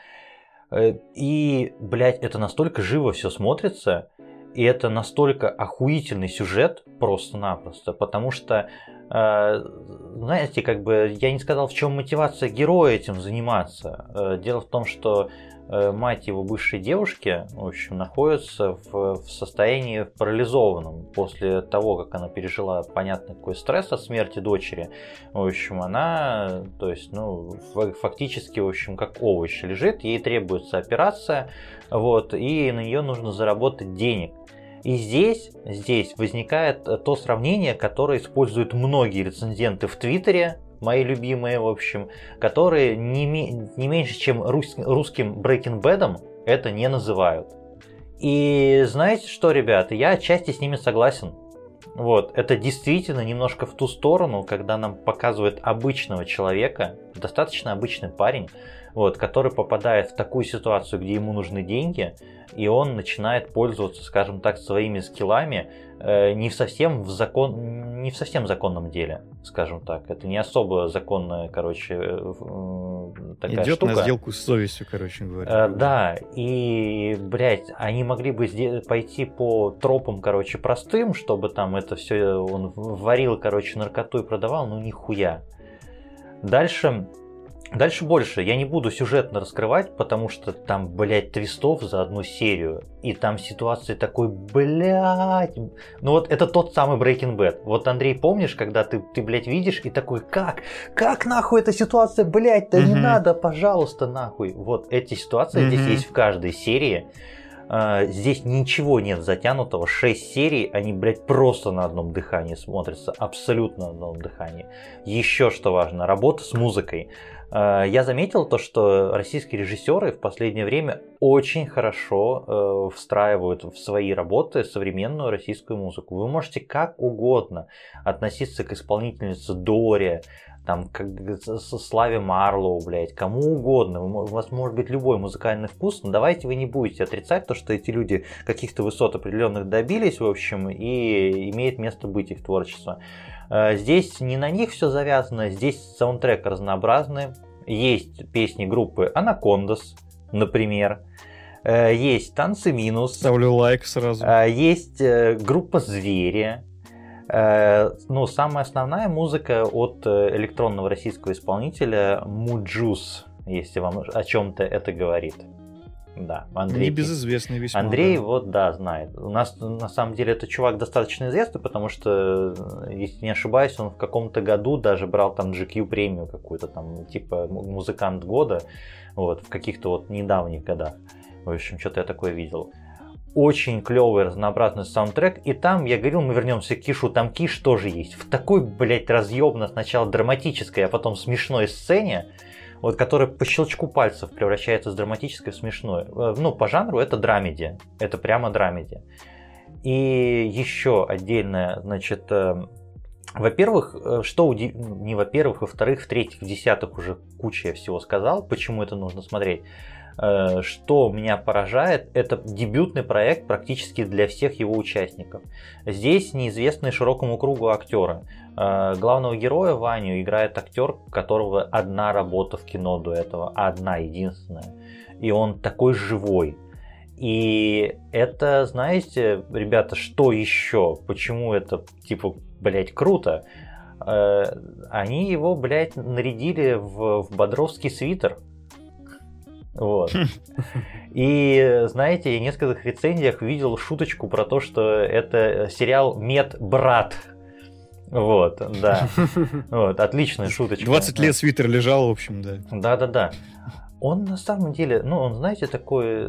И, блядь, это настолько живо все смотрится, и это настолько охуительный сюжет просто-напросто, потому что Э, знаете, как бы я не сказал, в чем мотивация героя этим заниматься. Э, дело в том, что э, мать его бывшей девушки, в общем, находится в, в состоянии парализованном после того, как она пережила понятный какой стресс от смерти дочери. В общем, она, то есть, ну, фактически, в общем, как овощ лежит, ей требуется операция, вот, и на нее нужно заработать денег. И здесь, здесь возникает э, то сравнение, которое используют многие рецензенты в Твиттере, мои любимые, в общем, которые не, не меньше, чем рус, русским Breaking Bad'ом это не называют. И знаете что, ребята, я отчасти с ними согласен. Вот, это действительно немножко в ту сторону, когда нам показывают обычного человека, достаточно обычный парень, вот, который попадает в такую ситуацию, где ему нужны деньги, и он начинает пользоваться, скажем так, своими скиллами э, не совсем в закон, не в совсем законном деле, скажем так. Это не особо законная, короче, э, такая Идет штука. на сделку с совестью, короче говоря. Э, да, и, блядь, они могли бы пойти по тропам, короче, простым, чтобы там это все он варил, короче, наркоту и продавал, ну нихуя. Дальше Дальше больше. Я не буду сюжетно раскрывать, потому что там, блядь, твистов за одну серию. И там ситуации такой, блядь. Ну вот это тот самый Breaking Bad. Вот, Андрей, помнишь, когда ты, ты блядь, видишь и такой, как? Как нахуй эта ситуация, блядь, да не Мгм. надо, пожалуйста, нахуй. Вот эти ситуации здесь Мгм. есть в каждой серии. А, Здесь ничего нет затянутого. 6 серий, они, блядь, просто на одном дыхании смотрятся. Абсолютно на одном дыхании. Еще что важно, работа с музыкой. А, Я заметил то, что российские режиссеры в последнее время очень хорошо э, встраивают в свои работы современную российскую музыку. Вы можете как угодно относиться к исполнительнице Доре, там, как Славе Марлоу, блядь, кому угодно. У вас может быть любой музыкальный вкус, но давайте вы не будете отрицать то, что эти люди каких-то высот определенных добились, в общем, и имеет место быть их творчество. Э, Здесь не на них все завязано, здесь саундтрек разнообразный. Есть песни группы Анакондас, например. Э, Есть танцы минус. Ставлю лайк сразу. А, Есть э, группа Звери. Э, Ну, самая основная музыка от э, электронного российского исполнителя Муджус, если вам о чем-то это говорит. Да, Андрей. Небезызвестный весьма. Андрей, да. вот да, знает. У нас на самом деле этот чувак достаточно известный, потому что, если не ошибаюсь, он в каком-то году даже брал там GQ премию какую-то там, типа му- музыкант года, вот, в каких-то вот недавних годах. В общем, что-то я такое видел. Очень клевый, разнообразный саундтрек. И там, я говорил, мы вернемся к Кишу, там Киш тоже есть. В такой, блядь, разъемно сначала драматической, а потом смешной сцене, вот, который по щелчку пальцев превращается с драматической в смешное. Э, Ну, по жанру это драмеди. Это прямо драмеди. И еще отдельное, значит, э, во-первых, э, что уди- не во-первых, во-вторых, в-третьих, в-десятых уже куча я всего сказал, почему это нужно смотреть. Что меня поражает, это дебютный проект практически для всех его участников. Здесь неизвестные широкому кругу актеры. Э, Главного героя Ваню играет актер, которого одна работа в кино до этого, одна единственная. И он такой живой. И это, знаете, ребята, что еще? Почему это, типа, блядь, круто? Э, Они его, блядь, нарядили в, в бодровский свитер. Вот. И, знаете, я в нескольких рецензиях видел шуточку про то, что это сериал «Медбрат». Вот, да. Вот, отличная шуточка. 20 лет свитер лежал, в общем, да. Да-да-да. Он на самом деле, ну, он, знаете, такой...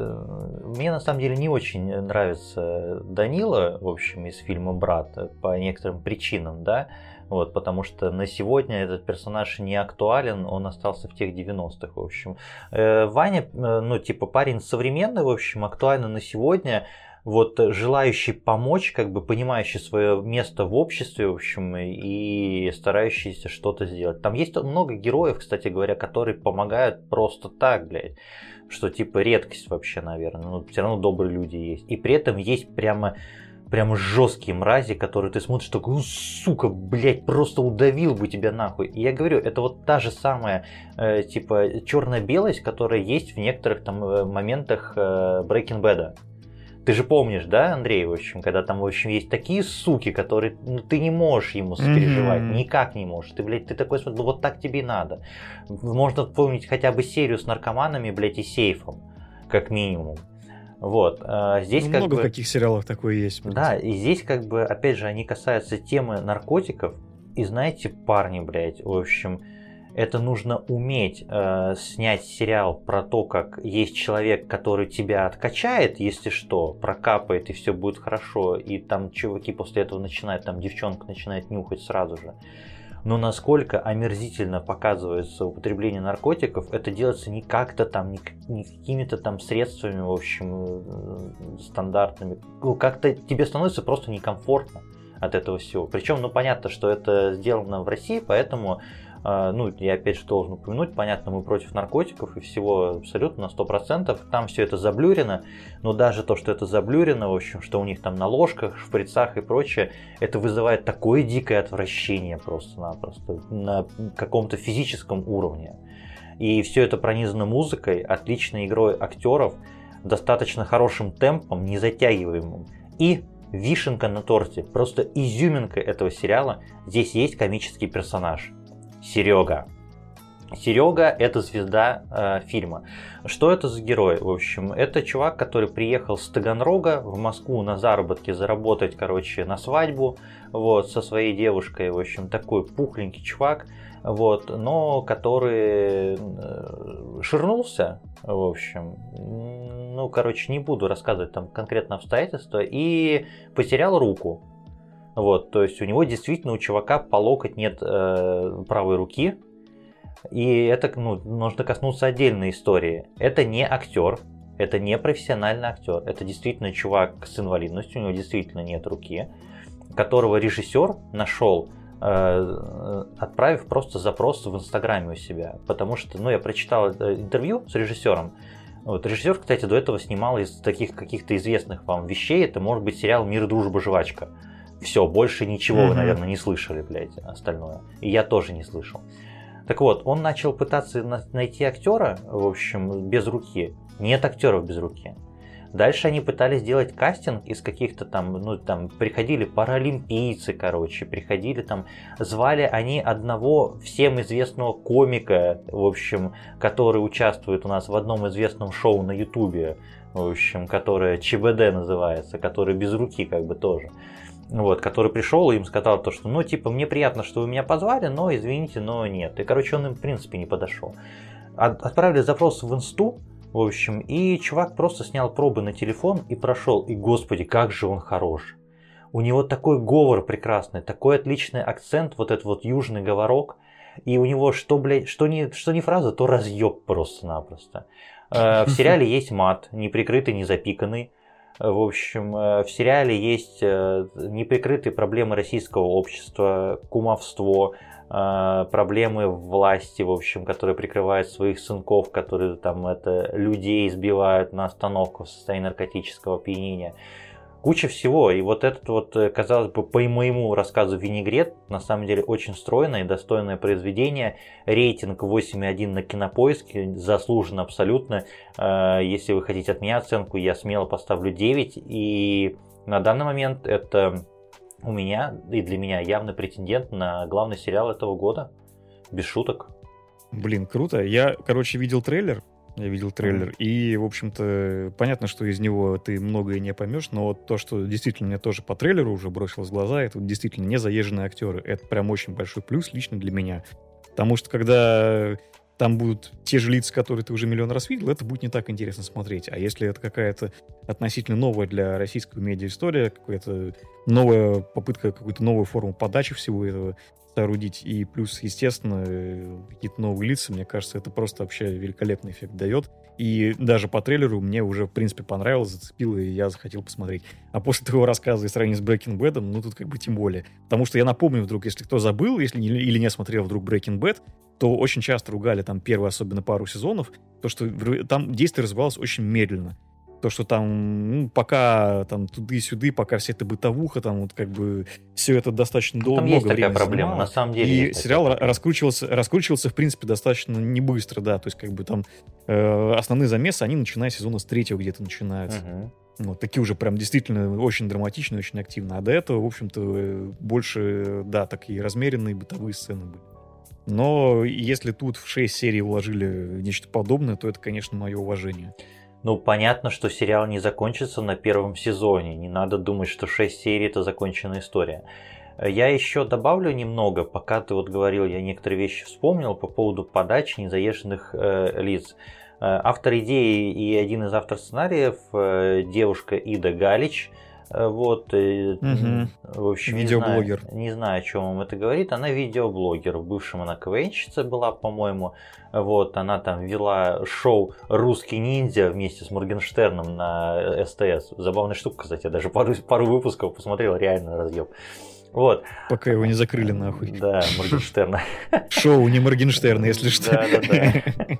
Мне на самом деле не очень нравится Данила, в общем, из фильма «Брат» по некоторым причинам, да, вот, потому что на сегодня этот персонаж не актуален, он остался в тех 90-х, в общем. Э, Ваня, э, ну, типа, парень современный, в общем, актуально на сегодня, вот желающий помочь, как бы понимающий свое место в обществе, в общем, и старающийся что-то сделать. Там есть много героев, кстати говоря, которые помогают просто так, блядь. Что типа редкость вообще, наверное. Но все равно добрые люди есть. И при этом есть прямо прямо жесткие мрази, которые ты смотришь, такой, ну, сука, блядь, просто удавил бы тебя нахуй. И я говорю, это вот та же самая, э, типа, черно-белость, которая есть в некоторых там э, моментах э, Breaking Bad. Ты же помнишь, да, Андрей, в общем, когда там, в общем, есть такие суки, которые, ну, ты не можешь ему сопереживать, Мгм. никак не можешь. Ты, блядь, ты такой, ну, вот так тебе и надо. Можно вспомнить хотя бы серию с наркоманами, блядь, и сейфом, как минимум. Вот, а здесь Ну, как много бы... каких сериалах такое есть. Да, и здесь как бы, опять же, они касаются темы наркотиков. И знаете, парни, блядь, в общем, это нужно уметь э, снять сериал про то, как есть человек, который тебя откачает, если что, прокапает и все будет хорошо, и там чуваки после этого начинают, там девчонка начинает нюхать сразу же. Но насколько омерзительно показывается употребление наркотиков, это делается не как-то там, не, какими-то там средствами, в общем, э, стандартными. Ну, Как-то тебе становится просто некомфортно от этого всего. Причем, ну, понятно, что это сделано в России, поэтому ну, я опять же должен упомянуть, понятно, мы против наркотиков и всего абсолютно на 100%, там все это заблюрено, но даже то, что это заблюрено, в общем, что у них там на ложках, шприцах и прочее, это вызывает такое дикое отвращение просто-напросто на каком-то физическом уровне. И все это пронизано музыкой, отличной игрой актеров, достаточно хорошим темпом, не затягиваемым. И вишенка на торте, просто изюминка этого сериала, здесь есть комический персонаж. Серега. Серега это звезда э, фильма. Что это за герой? В общем, это чувак, который приехал с Таганрога в Москву на заработки заработать, короче, на свадьбу, вот, со своей девушкой. В общем, такой пухленький чувак, вот, но который э, ширнулся, в общем, ну, короче, не буду рассказывать там конкретно обстоятельства, и потерял руку. Вот, то есть у него действительно у чувака по локоть нет э, правой руки. И это ну, нужно коснуться отдельной истории. Это не актер, это не профессиональный актер. Это действительно чувак с инвалидностью, у него действительно нет руки, которого режиссер нашел э, отправив просто запрос в Инстаграме у себя. Потому что, ну, я прочитал э, интервью с режиссером. Вот, режиссер, кстати, до этого снимал из таких каких-то известных вам вещей. Это может быть сериал «Мир, дружба, жвачка». Все, больше ничего mm-hmm. вы, наверное, не слышали, блядь, остальное. И я тоже не слышал. Так вот, он начал пытаться найти актера, в общем, без руки. Нет актеров без руки. Дальше они пытались сделать кастинг из каких-то там, ну там, приходили паралимпийцы, короче, приходили там, звали они одного всем известного комика, в общем, который участвует у нас в одном известном шоу на ютубе, в общем, которое ЧБД называется, который без руки как бы тоже вот, который пришел и им сказал то, что, ну, типа, мне приятно, что вы меня позвали, но, извините, но нет. И, короче, он им, в принципе, не подошел. Отправили запрос в инсту, в общем, и чувак просто снял пробы на телефон и прошел. И, господи, как же он хорош. У него такой говор прекрасный, такой отличный акцент, вот этот вот южный говорок. И у него что, блядь, что не, что не фраза, то разъеб просто-напросто. Э, в сериале есть мат, неприкрытый, не запиканный. В общем, э, в сериале есть э, неприкрытые проблемы российского общества, кумовство, э, проблемы власти, в общем, которые прикрывают своих сынков, которые там это людей избивают на остановку в состоянии наркотического опьянения куча всего. И вот этот вот, э, казалось бы, по моему рассказу «Винегрет» на самом деле очень стройное и достойное произведение. Рейтинг 8,1 на кинопоиске, заслуженно абсолютно. Э, если вы хотите от меня оценку, я смело поставлю 9. И на данный момент это у меня и для меня явный претендент на главный сериал этого года. Без шуток. Блин, круто. Я, короче, видел трейлер я видел трейлер. Mm-hmm. И, в общем-то, понятно, что из него ты многое не поймешь, но вот то, что действительно мне тоже по трейлеру уже бросилось в глаза, это вот действительно не заезженные актеры. Это прям очень большой плюс лично для меня. Потому что когда там будут те же лица, которые ты уже миллион раз видел, это будет не так интересно смотреть. А если это какая-то относительно новая для российского медиа история, какая-то новая попытка, какую-то новую форму подачи всего этого, соорудить. И плюс, естественно, э, какие-то новые лица, мне кажется, это просто вообще великолепный эффект дает. И даже по трейлеру мне уже, в принципе, понравилось, зацепило, и я захотел посмотреть. А после твоего рассказа и сравнения с Breaking Bad, ну, тут как бы тем более. Потому что я напомню вдруг, если кто забыл, если не, или не смотрел вдруг Breaking Bad, то очень часто ругали там первые, особенно пару сезонов, то, что там действие развивалось очень медленно то, что там, ну, пока там туды-сюды, пока вся эта бытовуха, там вот как бы все это достаточно долго. Там есть такая проблема, занимало. на самом деле. И сериал раскручивался, раскручивался, в принципе, достаточно не быстро, да, то есть как бы там э, основные замесы, они начиная сезона с третьего где-то начинаются. Угу. Вот, такие уже прям действительно очень драматичные, очень активно. А до этого, в общем-то, э, больше, да, такие размеренные бытовые сцены были. Но если тут в 6 серий вложили нечто подобное, то это, конечно, мое уважение. Ну, понятно, что сериал не закончится на первом сезоне. Не надо думать, что 6 серий это законченная история. Я еще добавлю немного, пока ты вот говорил, я некоторые вещи вспомнил по поводу подачи незаезженных э, лиц. Э, автор идеи и один из авторов сценариев, э, девушка Ида Галич, вот, и, Мгм. в общем, Видеоблогер. Не знаю, не знаю, о чем вам это говорит. Она видеоблогер. В бывшем она КВНщица была, по-моему. Вот, она там вела шоу «Русский ниндзя» вместе с Моргенштерном на СТС. Забавная штука, кстати. Я даже пару, пару выпусков посмотрел, реально разъеб. Вот, Пока его не закрыли нахуй. да, Моргенштерна. Шоу не Моргенштерна, если что. Да-да-да.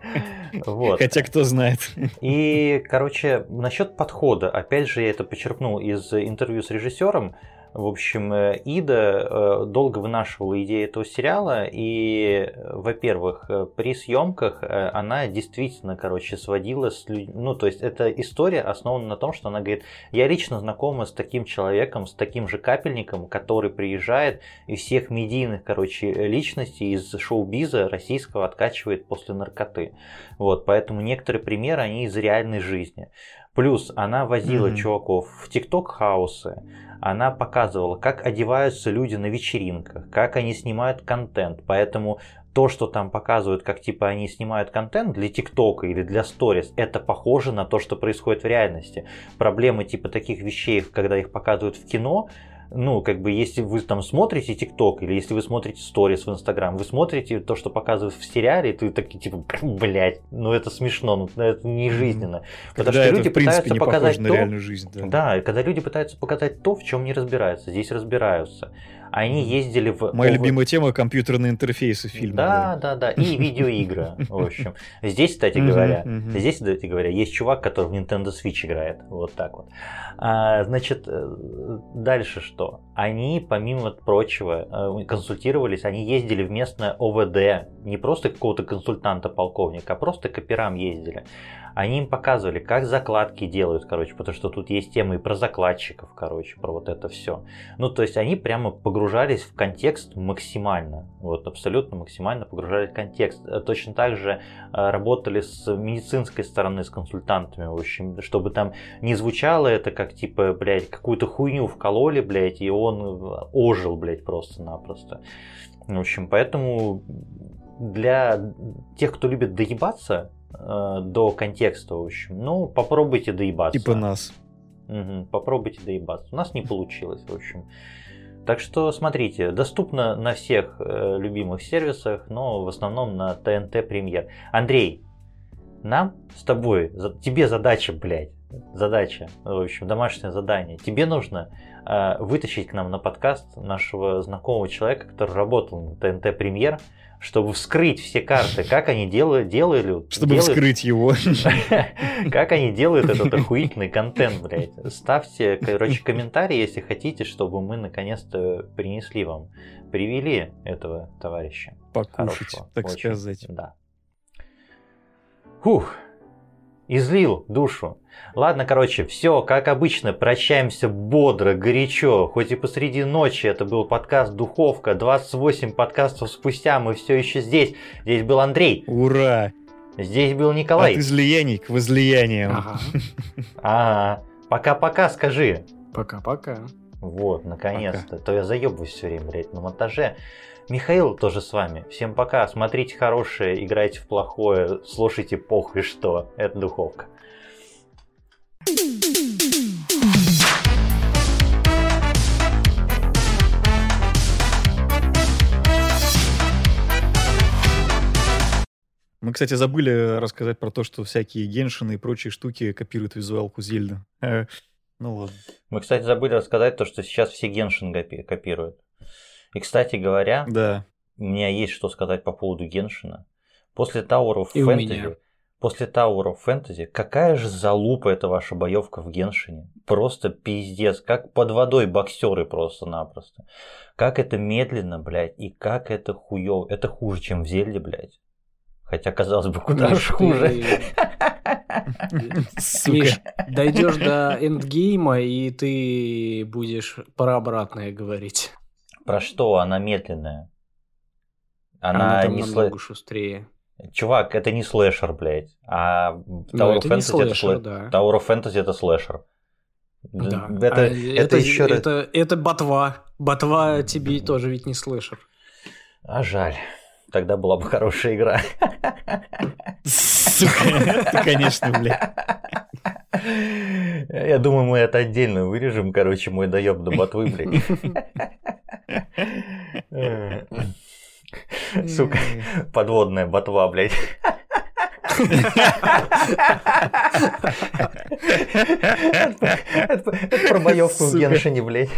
Вот. Хотя кто знает. И, короче, насчет подхода, опять же, я это почерпнул из интервью с режиссером. В общем, э, Ида э, долго вынашивала идею этого сериала, и, э, во-первых, при съемках она действительно, короче, сводила с людьми. Ну, то есть, эта история основана на том, что она говорит, я лично знакома с таким человеком, с таким же капельником, который приезжает и всех медийных, короче, личностей из шоу-биза российского откачивает после наркоты. Вот, поэтому некоторые примеры, они из реальной жизни. Плюс она возила Мгм. чуваков в ТикТок-хаусы, она показывала, как одеваются люди на вечеринках, как они снимают контент. Поэтому то, что там показывают, как типа они снимают контент для ТикТока или для сторис, это похоже на то, что происходит в реальности. Проблемы типа таких вещей, когда их показывают в кино, ну, как бы, если вы там смотрите ТикТок, или если вы смотрите сторис в Инстаграм, вы смотрите то, что показывают в сериале, и ты такие, типа, блядь, ну это смешно, ну это не жизненно. Потому Когда что это, люди в принципе, пытаются не показать на то, реальную жизнь. Да. да, когда люди пытаются показать то, в чем не разбираются, здесь разбираются. Они ездили в... Моя любимая тема компьютерные интерфейсы фильма. Да, да, да, и видеоигры, в общем. Здесь, кстати говоря, здесь, кстати говоря, есть чувак, который в Nintendo Switch играет, вот так вот. А, значит, э, дальше что? Они, помимо прочего, э, консультировались, они ездили в местное ОВД, не просто какого-то консультанта полковника, а просто к операм ездили. Они им показывали, как закладки делают, короче, потому что тут есть темы и про закладчиков, короче, про вот это все. Ну, то есть они прямо погружались в контекст максимально, вот абсолютно максимально погружались в контекст. Э, Точно так же э, работали с медицинской стороны, с консультантами, в общем, чтобы там не звучало это как, типа, блядь, какую-то хуйню вкололи, блядь, и он э, ожил, блядь, просто-напросто. В общем, поэтому для тех, кто любит доебаться до контекста, в общем, ну, попробуйте доебаться. Типа нас. Мгм, попробуйте доебаться. У нас не получилось, в общем. Так что смотрите, доступно на всех э, любимых сервисах, но в основном на ТНТ Премьер. Андрей, нам с тобой, тебе задача, блядь, задача, в общем, домашнее задание. Тебе нужно э, вытащить к нам на подкаст нашего знакомого человека, который работал на ТНТ Премьер, чтобы вскрыть все карты, как они делают, делали, Чтобы делают- вскрыть его. как они делают этот охуительный контент, блядь. Ставьте, короче, комментарии, если хотите, чтобы мы наконец-то принесли вам, привели этого товарища. Покушать, Хорошего, так очень, сказать. Да. Фух, излил душу. Ладно, короче, все, как обычно, прощаемся бодро, горячо. Хоть и посреди ночи это был подкаст «Духовка», 28 подкастов спустя мы все еще здесь. Здесь был Андрей, Ура! здесь был От Николай. излияний к возлияниям. Ага. А, пока-пока скажи. Пока-пока. Вот, наконец-то. То я заебываюсь все время, блядь, на монтаже. Михаил тоже с вами. Всем пока. Смотрите хорошее, играйте в плохое, слушайте похуй что. Это духовка. Мы, кстати, забыли рассказать про то, что всякие геншины и прочие штуки копируют визуалку Зельда. Э, Ну ладно. Мы, кстати, забыли рассказать то, что сейчас все Геншин копи- копируют. И, кстати говоря, Да. у меня есть что сказать по поводу Геншина. После Tower of И Fantasy, после Tower of Fantasy, какая же залупа эта ваша боевка в Геншине. Просто пиздец, как под водой боксеры просто-напросто. Как это медленно, блядь, и как это хуёво. Это хуже, чем в Зельде, блядь. Хотя, казалось бы, куда Миш, уж хуже. Сука. Миш, дойдешь до endgame а, и ты будешь про обратное говорить. Про что она медленная? Она, Она, там не намного слэ- шустрее. Чувак, это не слэшер, блядь. А Ну, Tower of это Fantasy это слэшер, слэ- да. Tower of Fantasy это слэшер. Да. Это, А это, еще раз. это, это ботва. Ботва тебе тоже ведь не слэшер. А жаль. тогда была бы хорошая игра. Сука, конечно, блядь. Я думаю, мы это отдельно вырежем, короче, мой доеб до ботвы, блядь. Сука, подводная ботва, блядь. Это про боевку в Геншине, блядь.